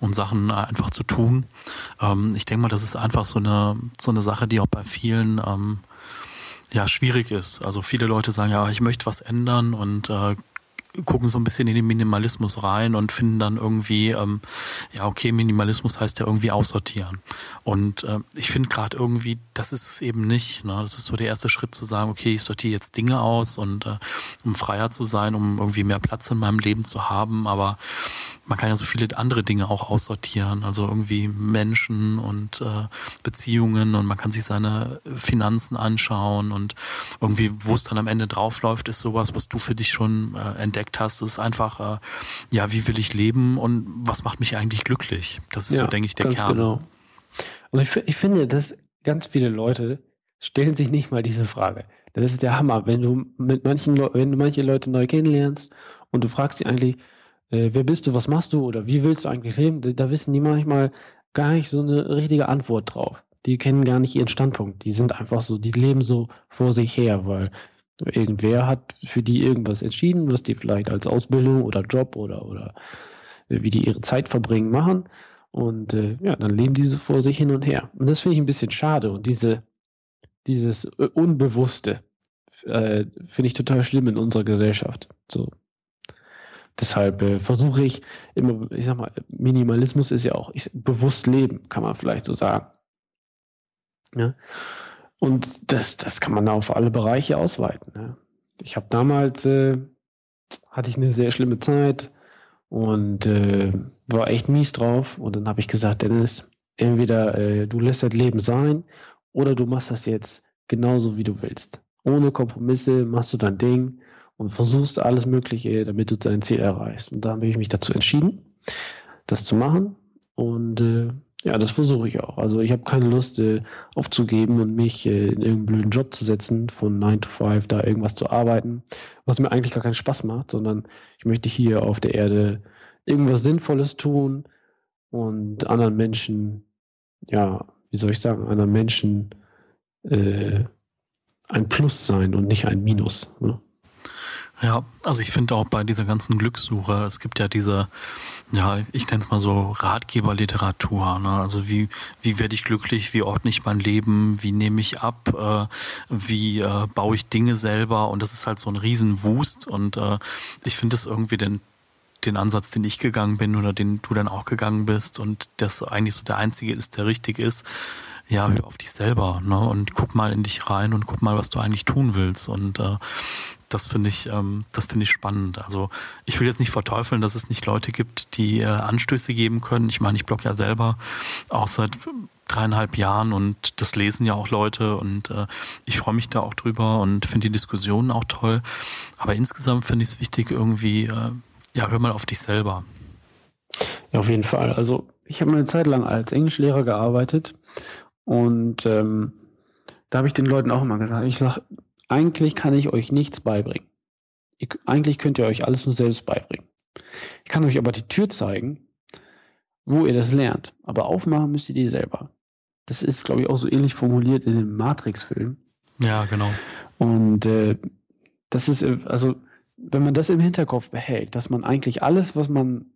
und Sachen einfach zu tun. Ähm, ich denke mal, das ist einfach so eine, so eine Sache, die auch bei vielen ähm, ja, schwierig ist. Also viele Leute sagen, ja, ich möchte was ändern und äh, gucken so ein bisschen in den Minimalismus rein und finden dann irgendwie, ähm, ja, okay, Minimalismus heißt ja irgendwie aussortieren. Und äh, ich finde gerade irgendwie, das ist es eben nicht. Ne? Das ist so der erste Schritt zu sagen, okay, ich sortiere jetzt Dinge aus und äh, um freier zu sein, um irgendwie mehr Platz in meinem Leben zu haben. Aber man kann ja so viele andere Dinge auch aussortieren, also irgendwie Menschen und äh, Beziehungen und man kann sich seine Finanzen anschauen und irgendwie, wo es dann am Ende draufläuft, ist sowas, was du für dich schon äh, entdeckt hast, ist einfach, äh, ja, wie will ich leben und was macht mich eigentlich glücklich? Das ist ja, so, denke ich, der ganz Kern. Genau. Und ich, ich finde, dass ganz viele Leute stellen sich nicht mal diese Frage. Das ist der Hammer, wenn du mit manchen, wenn du manche Leute neu kennenlernst und du fragst sie eigentlich, äh, wer bist du, was machst du oder wie willst du eigentlich leben, da, wissen die manchmal gar nicht so eine richtige Antwort drauf. Die kennen gar nicht ihren Standpunkt. Die sind einfach so, die leben so vor sich her, weil irgendwer hat für die irgendwas entschieden, was die vielleicht als Ausbildung oder Job oder, oder wie die ihre Zeit verbringen machen. Und äh, ja, dann leben diese vor sich hin und her. Und das finde ich ein bisschen schade. Und diese, dieses äh, Unbewusste äh, finde ich total schlimm in unserer Gesellschaft. So, Deshalb äh, versuche ich immer, ich sag mal, Minimalismus ist ja auch ich, bewusst leben, kann man vielleicht so sagen. Ja? Und das, das kann man auf alle Bereiche ausweiten. Ja? Ich habe damals, äh, hatte ich eine sehr schlimme Zeit und äh, war echt mies drauf. Und dann habe ich gesagt, Dennis, entweder äh, du lässt das Leben sein oder du machst das jetzt genauso, wie du willst. Ohne Kompromisse machst du dein Ding und versuchst alles Mögliche, damit du dein Ziel erreichst. Und da habe ich mich dazu entschieden, das zu machen. Und äh, ja, das versuche ich auch. Also ich habe keine Lust äh, aufzugeben und mich äh, in irgendeinen blöden Job zu setzen, von 9 to 5 da irgendwas zu arbeiten, was mir eigentlich gar keinen Spaß macht, sondern ich möchte hier auf der Erde irgendwas Sinnvolles tun und anderen Menschen, ja, wie soll ich sagen, anderen Menschen äh, ein Plus sein und nicht ein Minus. Ne? Ja, also ich finde auch bei dieser ganzen Glückssuche, es gibt ja diese, ja, ich nenne es mal so Ratgeberliteratur. Ne? Also wie, wie werde ich glücklich, wie ordne ich mein Leben, wie nehme ich ab, äh, wie äh, baue ich Dinge selber und das ist halt so ein Riesenwust und äh, ich finde es irgendwie den den Ansatz, den ich gegangen bin oder den du dann auch gegangen bist und das eigentlich so der einzige ist, der richtig ist, ja, hör auf dich selber ne? und guck mal in dich rein und guck mal, was du eigentlich tun willst. Und äh, das finde ich, ähm, das finde ich spannend. Also ich will jetzt nicht verteufeln, dass es nicht Leute gibt, die äh, Anstöße geben können. Ich meine, ich blog ja selber auch seit dreieinhalb Jahren und das lesen ja auch Leute und äh, ich freue mich da auch drüber und finde die Diskussionen auch toll. Aber insgesamt finde ich es wichtig, irgendwie, äh, ja, hör mal auf dich selber. Ja, auf jeden Fall. Also ich habe eine Zeit lang als Englischlehrer gearbeitet und ähm, da habe ich den Leuten auch immer gesagt, ich sage, eigentlich kann ich euch nichts beibringen. Ihr, eigentlich könnt ihr euch alles nur selbst beibringen. Ich kann euch aber die Tür zeigen, wo ihr das lernt. Aber aufmachen müsst ihr die selber. Das ist, glaube ich, auch so ähnlich formuliert in dem Matrix-Film. Ja, genau. Und äh, das ist, äh, also, wenn man das im Hinterkopf behält, dass man eigentlich alles, was man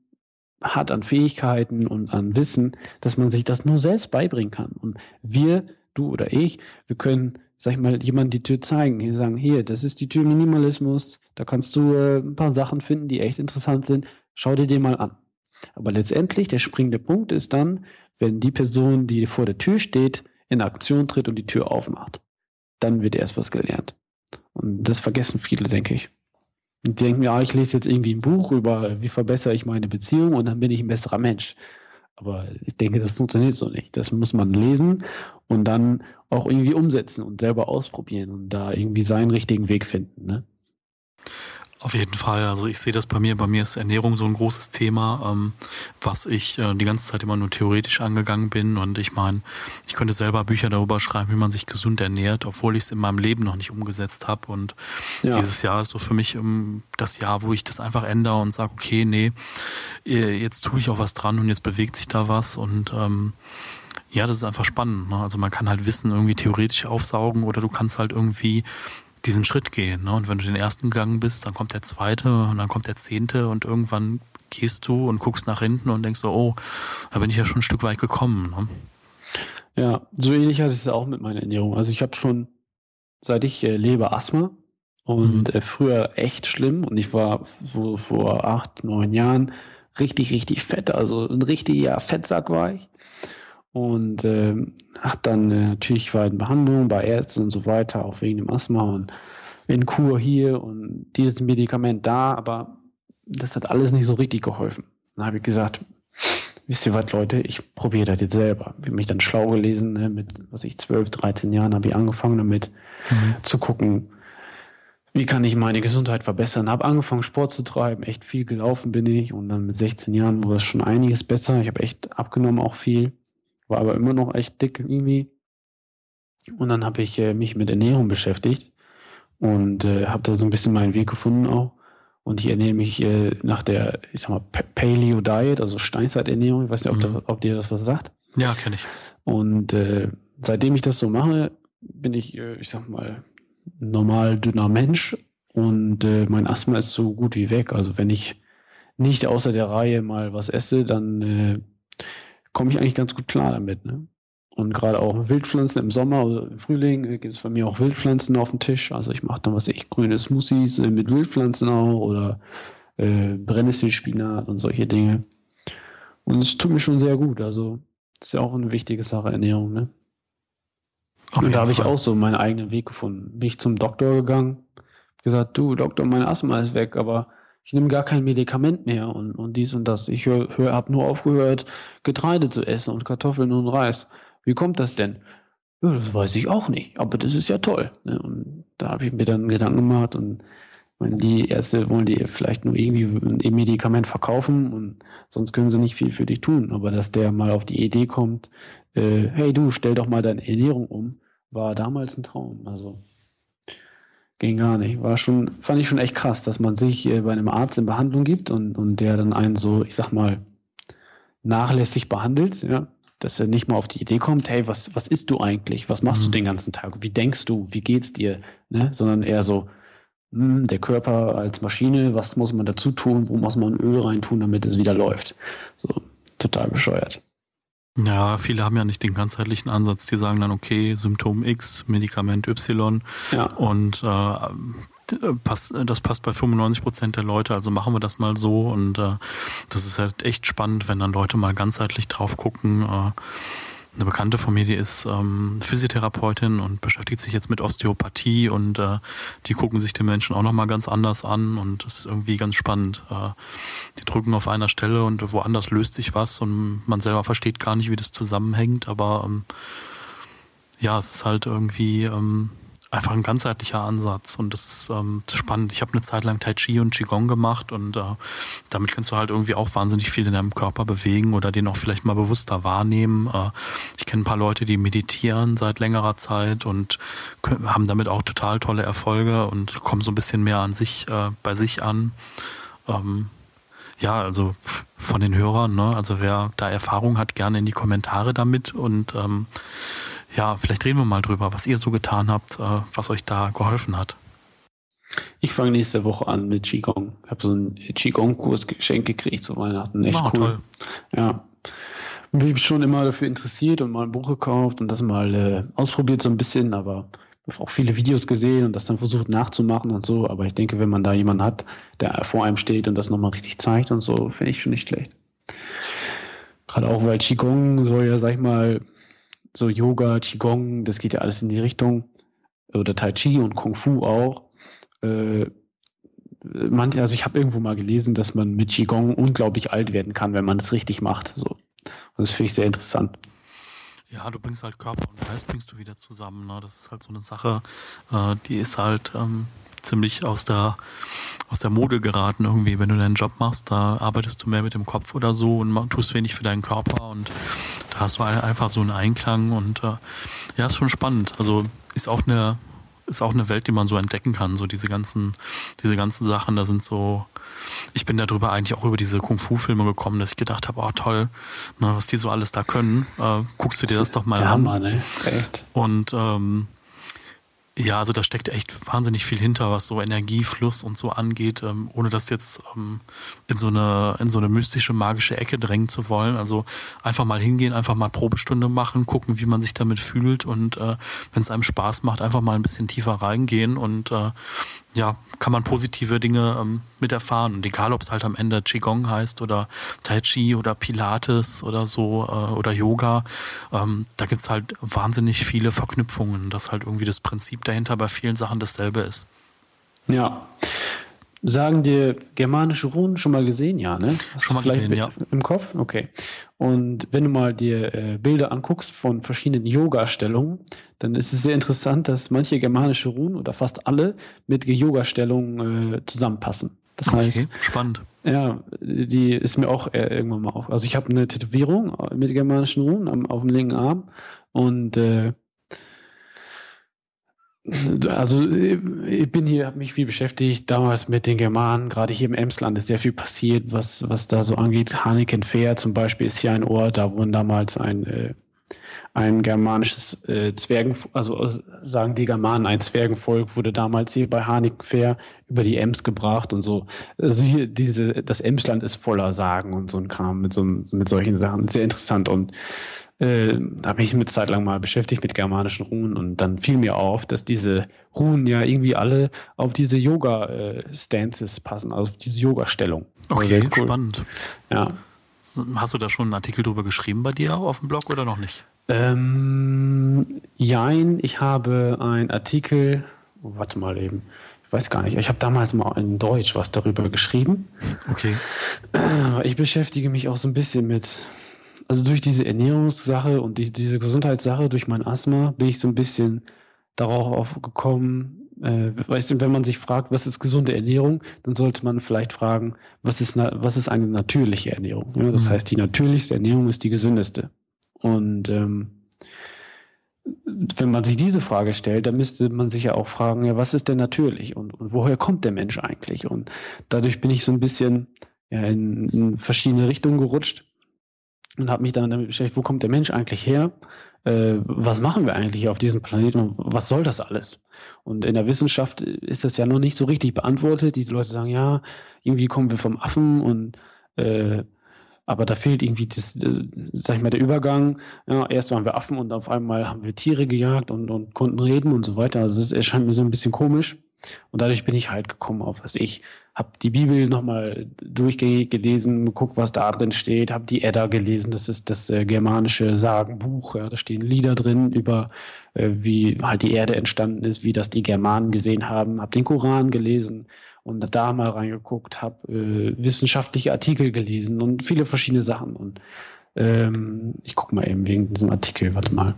hat an Fähigkeiten und an Wissen, dass man sich das nur selbst beibringen kann. Und wir, du oder ich, wir können, sag ich mal, jemand die Tür zeigen. Wir sagen, hier, das ist die Tür Minimalismus, da kannst du äh, ein paar Sachen finden, die echt interessant sind. Schau dir den mal an. Aber letztendlich, der springende Punkt ist dann, wenn die Person, die vor der Tür steht, in Aktion tritt und die Tür aufmacht. Dann wird erst was gelernt. Und das vergessen viele, denke ich. Und denken, ja, ich lese jetzt irgendwie ein Buch über, wie verbessere ich meine Beziehung und dann bin ich ein besserer Mensch. Aber ich denke, das funktioniert so nicht. Das muss man lesen und dann auch irgendwie umsetzen und selber ausprobieren und da irgendwie seinen richtigen Weg finden. Ne? Auf jeden Fall. Also ich sehe das bei mir. Bei mir ist Ernährung so ein großes Thema, ähm, was ich äh, die ganze Zeit immer nur theoretisch angegangen bin. Und ich meine, ich könnte selber Bücher darüber schreiben, wie man sich gesund ernährt, obwohl ich es in meinem Leben noch nicht umgesetzt habe. Und ja. dieses Jahr ist so für mich ähm, das Jahr, wo ich das einfach ändere und sage, okay, nee, äh, jetzt tue ich auch was dran und jetzt bewegt sich da was. Und ähm, ja, das ist einfach spannend. Ne? Also man kann halt Wissen irgendwie theoretisch aufsaugen oder du kannst halt irgendwie diesen Schritt gehen. Ne? Und wenn du den ersten gegangen bist, dann kommt der zweite und dann kommt der zehnte und irgendwann gehst du und guckst nach hinten und denkst so, oh, da bin ich ja schon ein Stück weit gekommen. Ne? Ja, so ähnlich hatte ich es auch mit meiner Ernährung. Also ich habe schon, seit ich äh, lebe, Asthma und mhm. äh, früher echt schlimm und ich war so vor acht, neun Jahren richtig, richtig fett, also ein richtiger Fettsack war ich. Und äh, habe dann äh, natürlich war in Behandlung bei Ärzten und so weiter, auch wegen dem Asthma und in Kur hier und dieses Medikament da, aber das hat alles nicht so richtig geholfen. Dann habe ich gesagt, wisst ihr was, Leute, ich probiere das jetzt selber. Ich habe mich dann schlau gelesen, ne, mit, was ich, 12, 13 Jahren habe ich angefangen damit mhm. zu gucken, wie kann ich meine Gesundheit verbessern. Habe angefangen, Sport zu treiben, echt viel gelaufen bin ich und dann mit 16 Jahren wurde es schon einiges besser. Ich habe echt abgenommen auch viel war aber immer noch echt dick irgendwie. Und dann habe ich äh, mich mit Ernährung beschäftigt und äh, habe da so ein bisschen meinen Weg gefunden auch. Und ich ernähre mich äh, nach der, ich sag mal, Paleo Diet, also Steinzeiternährung. Ich weiß nicht, ob, mhm. da, ob dir das was sagt. Ja, kenne ich. Und äh, seitdem ich das so mache, bin ich, äh, ich sag mal, normal dünner Mensch und äh, mein Asthma ist so gut wie weg. Also wenn ich nicht außer der Reihe mal was esse, dann komme ich eigentlich ganz gut klar damit. Ne? Und gerade auch Wildpflanzen im Sommer oder im Frühling äh, gibt es bei mir auch Wildpflanzen auf dem Tisch. Also ich mache dann was ich grüne Smoothies äh, mit Wildpflanzen auch oder äh, Brennnesselspinat und solche Dinge. Und es tut mir schon sehr gut. Also ist ja auch eine wichtige Sache, Ernährung. Ne? und da habe ich auch so meinen eigenen Weg gefunden. Bin ich zum Doktor gegangen, gesagt, du Doktor, mein Asthma ist weg, aber ich nehme gar kein Medikament mehr und, und dies und das. Ich habe nur aufgehört, Getreide zu essen und Kartoffeln und Reis. Wie kommt das denn? Ja, das weiß ich auch nicht, aber das ist ja toll. Ne? Und da habe ich mir dann Gedanken gemacht und meine, die Ärzte wollen dir vielleicht nur irgendwie ein Medikament verkaufen und sonst können sie nicht viel für dich tun. Aber dass der mal auf die Idee kommt, äh, hey du, stell doch mal deine Ernährung um, war damals ein Traum. Also Ging gar nicht. War schon, fand ich schon echt krass, dass man sich äh, bei einem Arzt in Behandlung gibt und, und der dann einen so, ich sag mal, nachlässig behandelt, ja. Dass er nicht mal auf die Idee kommt, hey, was, was isst du eigentlich? Was machst mhm. du den ganzen Tag? Wie denkst du? Wie geht's dir? Ne? Sondern eher so, mh, hm, der Körper als Maschine, was muss man dazu tun? Wo muss man Öl reintun, damit es wieder läuft? So, total bescheuert. Ja, viele haben ja nicht den ganzheitlichen Ansatz. Die sagen dann, okay, Symptom X, Medikament Y. Ja. Und äh, passt, das passt bei 95 Prozent der Leute, also machen wir das mal so und äh, das ist halt echt spannend, wenn dann Leute mal ganzheitlich drauf gucken. Äh, eine Bekannte von mir, die ist ähm, Physiotherapeutin und beschäftigt sich jetzt mit Osteopathie und äh, die gucken sich den Menschen auch nochmal ganz anders an und das ist irgendwie ganz spannend. Äh, die drücken auf einer Stelle und woanders löst sich was und man selber versteht gar nicht, wie das zusammenhängt, aber ähm, ja, es ist halt irgendwie ähm, einfach ein ganzheitlicher Ansatz und das ist ähm, spannend. Ich habe eine Zeit lang Tai Chi und Qigong gemacht und äh, damit kannst du halt irgendwie auch wahnsinnig viel in deinem Körper bewegen oder den auch vielleicht mal bewusster wahrnehmen. Äh, ich kenne ein paar Leute, die meditieren seit längerer Zeit und können, haben damit auch total tolle Erfolge und kommen so ein bisschen mehr an sich, äh, bei sich an. Ähm, ja, also von den Hörern, ne? Also wer da Erfahrung hat, gerne in die Kommentare damit und ähm, ja, vielleicht reden wir mal drüber, was ihr so getan habt, äh, was euch da geholfen hat. Ich fange nächste Woche an mit Qigong. Ich habe so einen Qigong-Kurs geschenkt gekriegt zu Weihnachten. Echt oh, cool. Toll. Ja. Bin ich schon immer dafür interessiert und mal ein Buch gekauft und das mal äh, ausprobiert so ein bisschen, aber auch viele Videos gesehen und das dann versucht nachzumachen und so. Aber ich denke, wenn man da jemanden hat, der vor einem steht und das nochmal richtig zeigt und so, finde ich schon nicht schlecht. Gerade auch, weil Qigong soll ja, sag ich mal, so Yoga, Qigong, das geht ja alles in die Richtung. Oder Tai Chi und Kung Fu auch. Äh, man, also ich habe irgendwo mal gelesen, dass man mit Qigong unglaublich alt werden kann, wenn man es richtig macht. So. Und das finde ich sehr interessant. Ja, du bringst halt Körper und Geist bringst du wieder zusammen. Ne? Das ist halt so eine Sache, äh, die ist halt ähm, ziemlich aus der, aus der Mode geraten irgendwie. Wenn du deinen Job machst, da arbeitest du mehr mit dem Kopf oder so und tust wenig für deinen Körper und da hast du einfach so einen Einklang und äh, ja, ist schon spannend. Also ist auch eine ist auch eine Welt, die man so entdecken kann. So diese ganzen, diese ganzen Sachen, da sind so, ich bin darüber eigentlich auch über diese Kung-Fu-Filme gekommen, dass ich gedacht habe, oh toll, ne, was die so alles da können. Äh, guckst du dir das doch mal an. Hammer, ne? Echt. Und ähm, ja, also da steckt echt wahnsinnig viel hinter, was so Energiefluss und so angeht, ähm, ohne das jetzt ähm, in so eine in so eine mystische magische Ecke drängen zu wollen. Also einfach mal hingehen, einfach mal Probestunde machen, gucken, wie man sich damit fühlt und äh, wenn es einem Spaß macht, einfach mal ein bisschen tiefer reingehen und äh, ja, kann man positive Dinge ähm, mit erfahren. Und egal, ob es halt am Ende Qigong heißt oder Tai Chi oder Pilates oder so äh, oder Yoga, ähm, da gibt's halt wahnsinnig viele Verknüpfungen, dass halt irgendwie das Prinzip dahinter bei vielen Sachen dasselbe ist. Ja. Sagen dir germanische Runen schon mal gesehen, ja, ne? Hast schon mal gesehen, ja. Im Kopf? Okay. Und wenn du mal dir äh, Bilder anguckst von verschiedenen Yoga-Stellungen, dann ist es sehr interessant, dass manche germanische Runen oder fast alle mit Yoga-Stellungen äh, zusammenpassen. Das okay, heißt, spannend. Ja, die ist mir auch äh, irgendwann mal auf. Also ich habe eine Tätowierung mit germanischen Runen am, auf dem linken Arm und äh, also ich bin hier, habe mich viel beschäftigt, damals mit den Germanen, gerade hier im Emsland ist sehr viel passiert, was, was da so angeht. Hanekenfehr zum Beispiel ist hier ein Ort, da wurden damals ein, äh, ein germanisches äh, Zwergen, also äh, sagen die Germanen, ein Zwergenvolk wurde damals hier bei Hanekenfehr über die Ems gebracht und so. Also hier diese, das Emsland ist voller Sagen und so ein Kram mit so mit solchen Sachen. Sehr interessant und äh, habe mich eine Zeit lang mal beschäftigt mit germanischen Runen und dann fiel mir auf, dass diese Runen ja irgendwie alle auf diese Yoga-Stances passen, also auf diese Yoga-Stellung. Okay, cool. spannend. Ja. Hast du da schon einen Artikel drüber geschrieben bei dir auf dem Blog oder noch nicht? Ähm, jein, ich habe einen Artikel, oh, warte mal eben, ich weiß gar nicht, ich habe damals mal in Deutsch was darüber geschrieben. Okay. Ich beschäftige mich auch so ein bisschen mit also durch diese Ernährungssache und die, diese Gesundheitssache, durch mein Asthma, bin ich so ein bisschen darauf gekommen, äh, weißt du, wenn man sich fragt, was ist gesunde Ernährung, dann sollte man vielleicht fragen, was ist, was ist eine natürliche Ernährung? Ja, das mhm. heißt, die natürlichste Ernährung ist die gesündeste. Und ähm, wenn man sich diese Frage stellt, dann müsste man sich ja auch fragen, ja, was ist denn natürlich und, und woher kommt der Mensch eigentlich? Und dadurch bin ich so ein bisschen ja, in, in verschiedene Richtungen gerutscht und habe mich dann damit beschäftigt, wo kommt der Mensch eigentlich her? Äh, was machen wir eigentlich hier auf diesem Planeten und was soll das alles? Und in der Wissenschaft ist das ja noch nicht so richtig beantwortet. Diese Leute sagen, ja, irgendwie kommen wir vom Affen und äh, aber da fehlt irgendwie das, äh, sag ich mal, der Übergang. Ja, erst waren wir Affen und auf einmal haben wir Tiere gejagt und, und konnten reden und so weiter. Also es erscheint mir so ein bisschen komisch. Und dadurch bin ich halt gekommen auf was ich. Habe die Bibel nochmal durchgängig gelesen, geguckt, was da drin steht, habe die Edda gelesen, das ist das äh, germanische Sagenbuch. Ja, da stehen Lieder drin über, äh, wie halt die Erde entstanden ist, wie das die Germanen gesehen haben. Habe den Koran gelesen und da mal reingeguckt, habe äh, wissenschaftliche Artikel gelesen und viele verschiedene Sachen. Und ähm, ich gucke mal eben wegen diesem Artikel, warte mal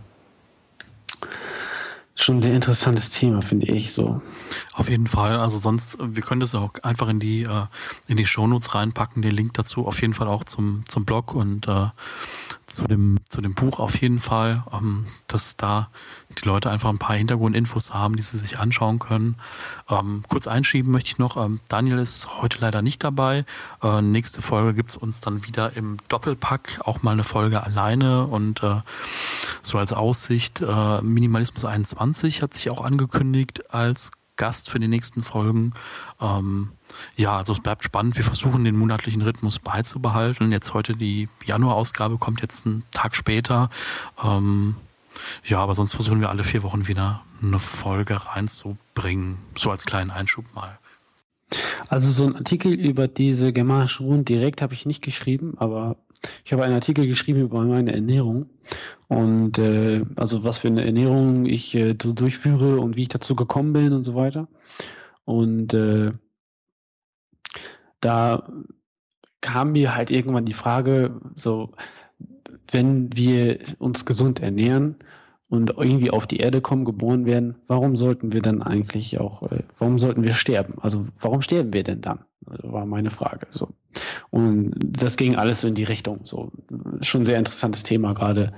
schon ein sehr interessantes Thema, finde ich so. Auf jeden Fall. Also sonst, wir können das auch einfach in die äh, in die Shownotes reinpacken, den Link dazu. Auf jeden Fall auch zum zum Blog und äh, zu dem zu dem Buch auf jeden Fall, ähm, dass da die Leute einfach ein paar Hintergrundinfos haben, die sie sich anschauen können. Ähm, kurz einschieben möchte ich noch, ähm, Daniel ist heute leider nicht dabei. Äh, nächste Folge gibt's uns dann wieder im Doppelpack, auch mal eine Folge alleine und äh, so als Aussicht, äh, Minimalismus 21 hat sich auch angekündigt als Gast für die nächsten Folgen. Ähm, ja, also es bleibt spannend. Wir versuchen den monatlichen Rhythmus beizubehalten. Jetzt heute die Januarausgabe kommt jetzt einen Tag später. Ähm, ja, aber sonst versuchen wir alle vier Wochen wieder eine Folge reinzubringen. So als kleinen Einschub mal. Also so ein Artikel über diese germanischen Runen direkt habe ich nicht geschrieben, aber ich habe einen Artikel geschrieben über meine Ernährung und äh, also was für eine Ernährung ich äh, durchführe und wie ich dazu gekommen bin und so weiter. Und äh, da kam mir halt irgendwann die Frage, so wenn wir uns gesund ernähren und irgendwie auf die Erde kommen, geboren werden, warum sollten wir dann eigentlich auch, äh, warum sollten wir sterben? Also warum sterben wir denn dann? Also war meine Frage. So. Und das ging alles so in die Richtung. So schon sehr interessantes Thema gerade,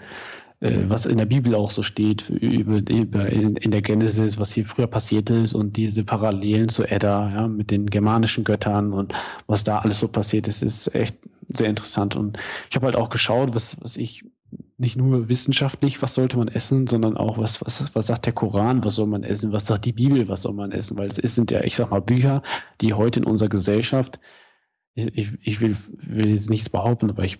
was in der Bibel auch so steht über, über in, in, der Genesis, was hier früher passiert ist und diese Parallelen zu Edda, ja, mit den germanischen Göttern und was da alles so passiert ist, ist echt sehr interessant. Und ich habe halt auch geschaut, was, was ich nicht nur wissenschaftlich, was sollte man essen, sondern auch, was, was, was sagt der Koran, was soll man essen, was sagt die Bibel, was soll man essen, weil es sind ja, ich sag mal, Bücher, die heute in unserer Gesellschaft, ich, ich will, will jetzt nichts behaupten, aber ich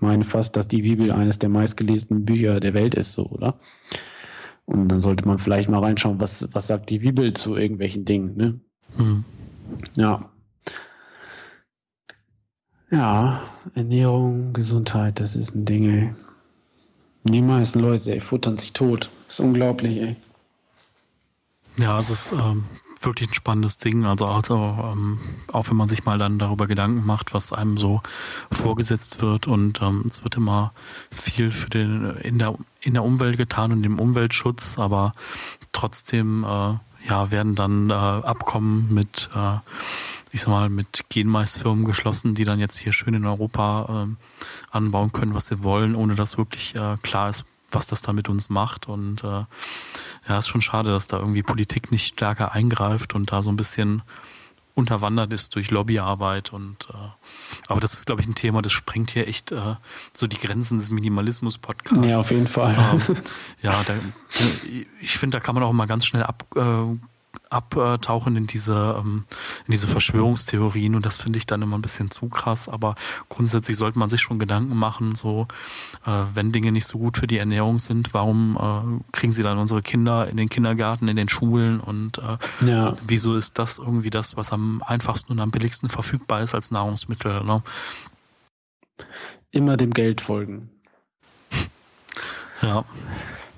meine fast, dass die Bibel eines der meistgelesenen Bücher der Welt ist, so, oder? Und dann sollte man vielleicht mal reinschauen, was, was sagt die Bibel zu irgendwelchen Dingen, ne? Mhm. Ja. Ja, Ernährung, Gesundheit, das ist ein Ding, ey. Die meisten Leute, ey, futtern sich tot. Das ist unglaublich, ey. Ja, es ist ähm, wirklich ein spannendes Ding. Also auch, ähm, auch wenn man sich mal dann darüber Gedanken macht, was einem so vorgesetzt wird und ähm, es wird immer viel für den in der in der Umwelt getan und im Umweltschutz, aber trotzdem äh, ja werden dann äh, Abkommen mit äh, ich sag mal, mit Genmaisfirmen geschlossen, die dann jetzt hier schön in Europa äh, anbauen können, was sie wollen, ohne dass wirklich äh, klar ist, was das da mit uns macht. Und äh, ja, ist schon schade, dass da irgendwie Politik nicht stärker eingreift und da so ein bisschen unterwandert ist durch Lobbyarbeit und äh, aber das ist glaube ich ein Thema, das sprengt hier echt äh, so die Grenzen des Minimalismus Podcasts. Ja, auf jeden Fall. Ähm, ja, da, ich finde, da kann man auch mal ganz schnell ab äh, abtauchen in diese, ähm, in diese Verschwörungstheorien und das finde ich dann immer ein bisschen zu krass. Aber grundsätzlich sollte man sich schon Gedanken machen, so äh, wenn Dinge nicht so gut für die Ernährung sind, warum äh, kriegen sie dann unsere Kinder in den Kindergarten, in den Schulen und äh, ja. wieso ist das irgendwie das, was am einfachsten und am billigsten verfügbar ist als Nahrungsmittel? Ne? Immer dem Geld folgen. ja.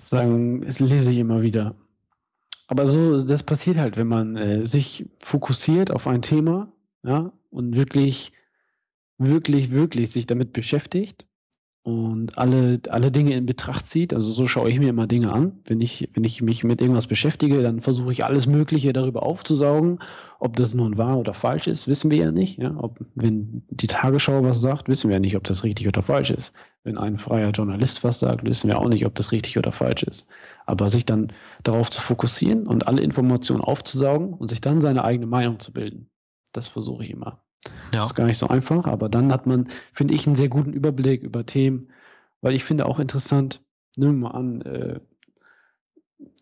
Sagen, das lese ich immer wieder. Aber so, das passiert halt, wenn man äh, sich fokussiert auf ein Thema, ja, und wirklich, wirklich, wirklich sich damit beschäftigt und alle, alle Dinge in Betracht zieht. Also so schaue ich mir immer Dinge an. Wenn ich, wenn ich mich mit irgendwas beschäftige, dann versuche ich alles Mögliche darüber aufzusaugen. Ob das nun wahr oder falsch ist, wissen wir ja nicht. Ja? Ob, wenn die Tagesschau was sagt, wissen wir ja nicht, ob das richtig oder falsch ist. Wenn ein freier Journalist was sagt, wissen wir auch nicht, ob das richtig oder falsch ist. Aber sich dann darauf zu fokussieren und alle Informationen aufzusaugen und sich dann seine eigene Meinung zu bilden, das versuche ich immer. Ja. Das ist gar nicht so einfach, aber dann hat man, finde ich, einen sehr guten Überblick über Themen, weil ich finde auch interessant, nehmen wir mal an, äh,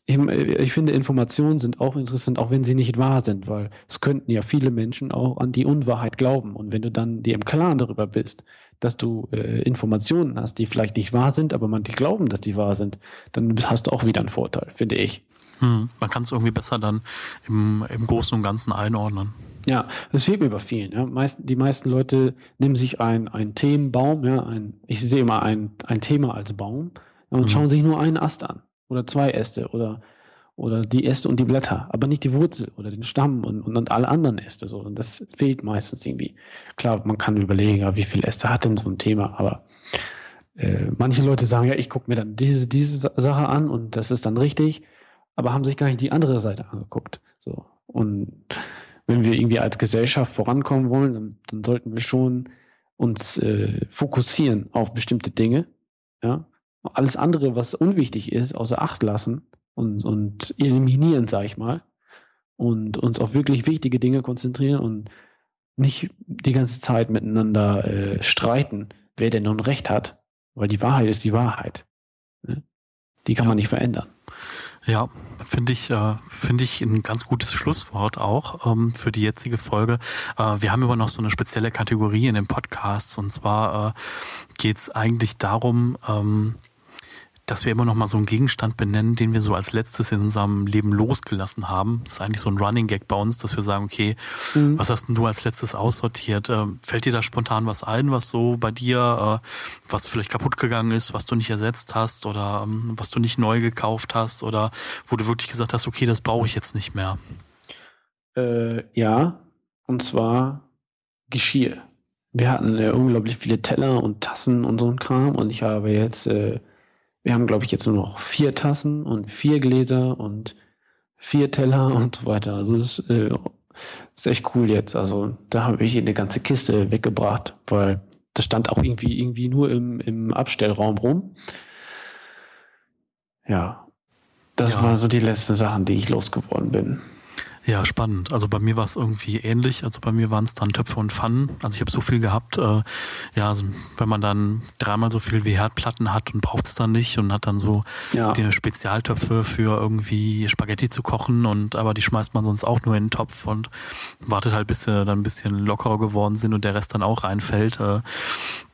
ich, ich, finde, Informationen sind auch interessant, auch wenn sie nicht wahr sind, weil es könnten ja viele Menschen auch an die Unwahrheit glauben. Und wenn du dann dir im Klaren darüber bist, dass du äh, Informationen hast, die vielleicht nicht wahr sind, aber man die glauben, dass die wahr sind, dann hast du auch wieder einen Vorteil, finde ich. Hm, man kann es irgendwie besser dann im, im Großen und Ganzen einordnen. Ja, das fehlt mir bei vielen. Ja. Meist, die meisten Leute nehmen sich ein, ein Themenbaum, ja, ein, ich sehe immer ein, ein Thema als Baum und mhm. schauen sich nur einen Ast an oder zwei Äste oder, oder die Äste und die Blätter, aber nicht die Wurzel oder den Stamm und, und, und alle anderen Äste. So. Und das fehlt meistens irgendwie. Klar, man kann überlegen, ja, wie viele Äste hat denn so ein Thema, aber äh, manche Leute sagen, ja, ich gucke mir dann diese, diese Sache an und das ist dann richtig aber haben sich gar nicht die andere Seite angeguckt. So. Und wenn wir irgendwie als Gesellschaft vorankommen wollen, dann, dann sollten wir schon uns äh, fokussieren auf bestimmte Dinge. Ja? Alles andere, was unwichtig ist, außer Acht lassen und, und eliminieren, sag ich mal. Und uns auf wirklich wichtige Dinge konzentrieren und nicht die ganze Zeit miteinander äh, streiten, wer denn nun recht hat. Weil die Wahrheit ist die Wahrheit. Ne? Die kann ja. man nicht verändern. Ja, finde ich, äh, finde ich ein ganz gutes Schlusswort auch ähm, für die jetzige Folge. Äh, wir haben immer noch so eine spezielle Kategorie in den Podcasts und zwar äh, geht es eigentlich darum, ähm, dass wir immer noch mal so einen Gegenstand benennen, den wir so als letztes in unserem Leben losgelassen haben. Das ist eigentlich so ein Running Gag bei uns, dass wir sagen, okay, mhm. was hast denn du als letztes aussortiert? Ähm, fällt dir da spontan was ein, was so bei dir, äh, was vielleicht kaputt gegangen ist, was du nicht ersetzt hast oder ähm, was du nicht neu gekauft hast oder wo du wirklich gesagt hast, okay, das brauche ich jetzt nicht mehr? Äh, ja, und zwar Geschirr. Wir hatten äh, unglaublich viele Teller und Tassen und so ein Kram und ich habe jetzt äh, wir haben, glaube ich, jetzt nur noch vier Tassen und vier Gläser und vier Teller [LAUGHS] und so weiter. Also es ist, äh, ist echt cool jetzt. Also da habe ich eine ganze Kiste weggebracht, weil das stand auch irgendwie, irgendwie nur im, im Abstellraum rum. Ja, das ja. war so die letzten Sachen, die ich losgeworden bin. Ja, spannend. Also bei mir war es irgendwie ähnlich. Also bei mir waren es dann Töpfe und Pfannen. Also ich habe so viel gehabt. Äh, ja, also wenn man dann dreimal so viel wie Herdplatten hat und braucht es dann nicht und hat dann so ja. die Spezialtöpfe für irgendwie Spaghetti zu kochen und aber die schmeißt man sonst auch nur in den Topf und wartet halt bis sie dann ein bisschen lockerer geworden sind und der Rest dann auch reinfällt. Äh,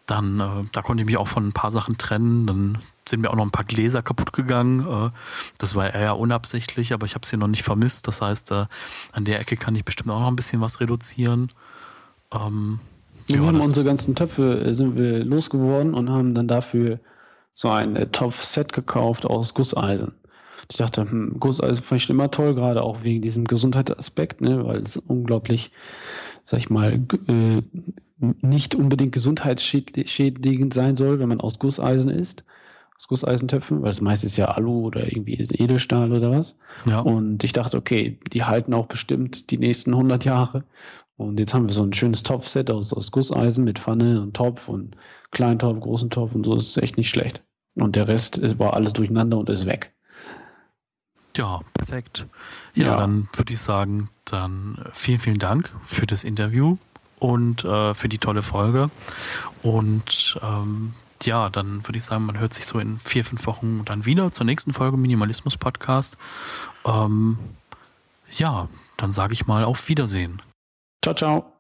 dann, äh, da konnte ich mich auch von ein paar Sachen trennen. Dann sind mir auch noch ein paar Gläser kaputt gegangen. Äh, das war eher unabsichtlich, aber ich habe sie noch nicht vermisst. Das heißt, äh, an der Ecke kann ich bestimmt auch noch ein bisschen was reduzieren. Ähm, wir haben unsere ganzen Töpfe äh, sind wir losgeworden und haben dann dafür so ein äh, Topfset gekauft aus Gusseisen. Ich dachte, hm, Gusseisen fand ich immer toll, gerade auch wegen diesem Gesundheitsaspekt, ne, weil es unglaublich, sag ich mal, äh, nicht unbedingt gesundheitsschädigend sein soll, wenn man aus Gusseisen isst, aus Gusseisentöpfen, weil das meiste ist ja Alu oder irgendwie Edelstahl oder was. Ja. Und ich dachte, okay, die halten auch bestimmt die nächsten 100 Jahre. Und jetzt haben wir so ein schönes Topfset aus, aus Gusseisen mit Pfanne und Topf und kleinen Topf, großen Topf und so. Das ist echt nicht schlecht. Und der Rest ist, war alles durcheinander und ist weg. Ja, perfekt. Ja, ja. dann würde ich sagen, dann vielen, vielen Dank für das Interview und äh, für die tolle Folge. Und ähm, ja, dann würde ich sagen, man hört sich so in vier, fünf Wochen dann wieder zur nächsten Folge Minimalismus Podcast. Ähm, ja, dann sage ich mal auf Wiedersehen. Ciao, ciao.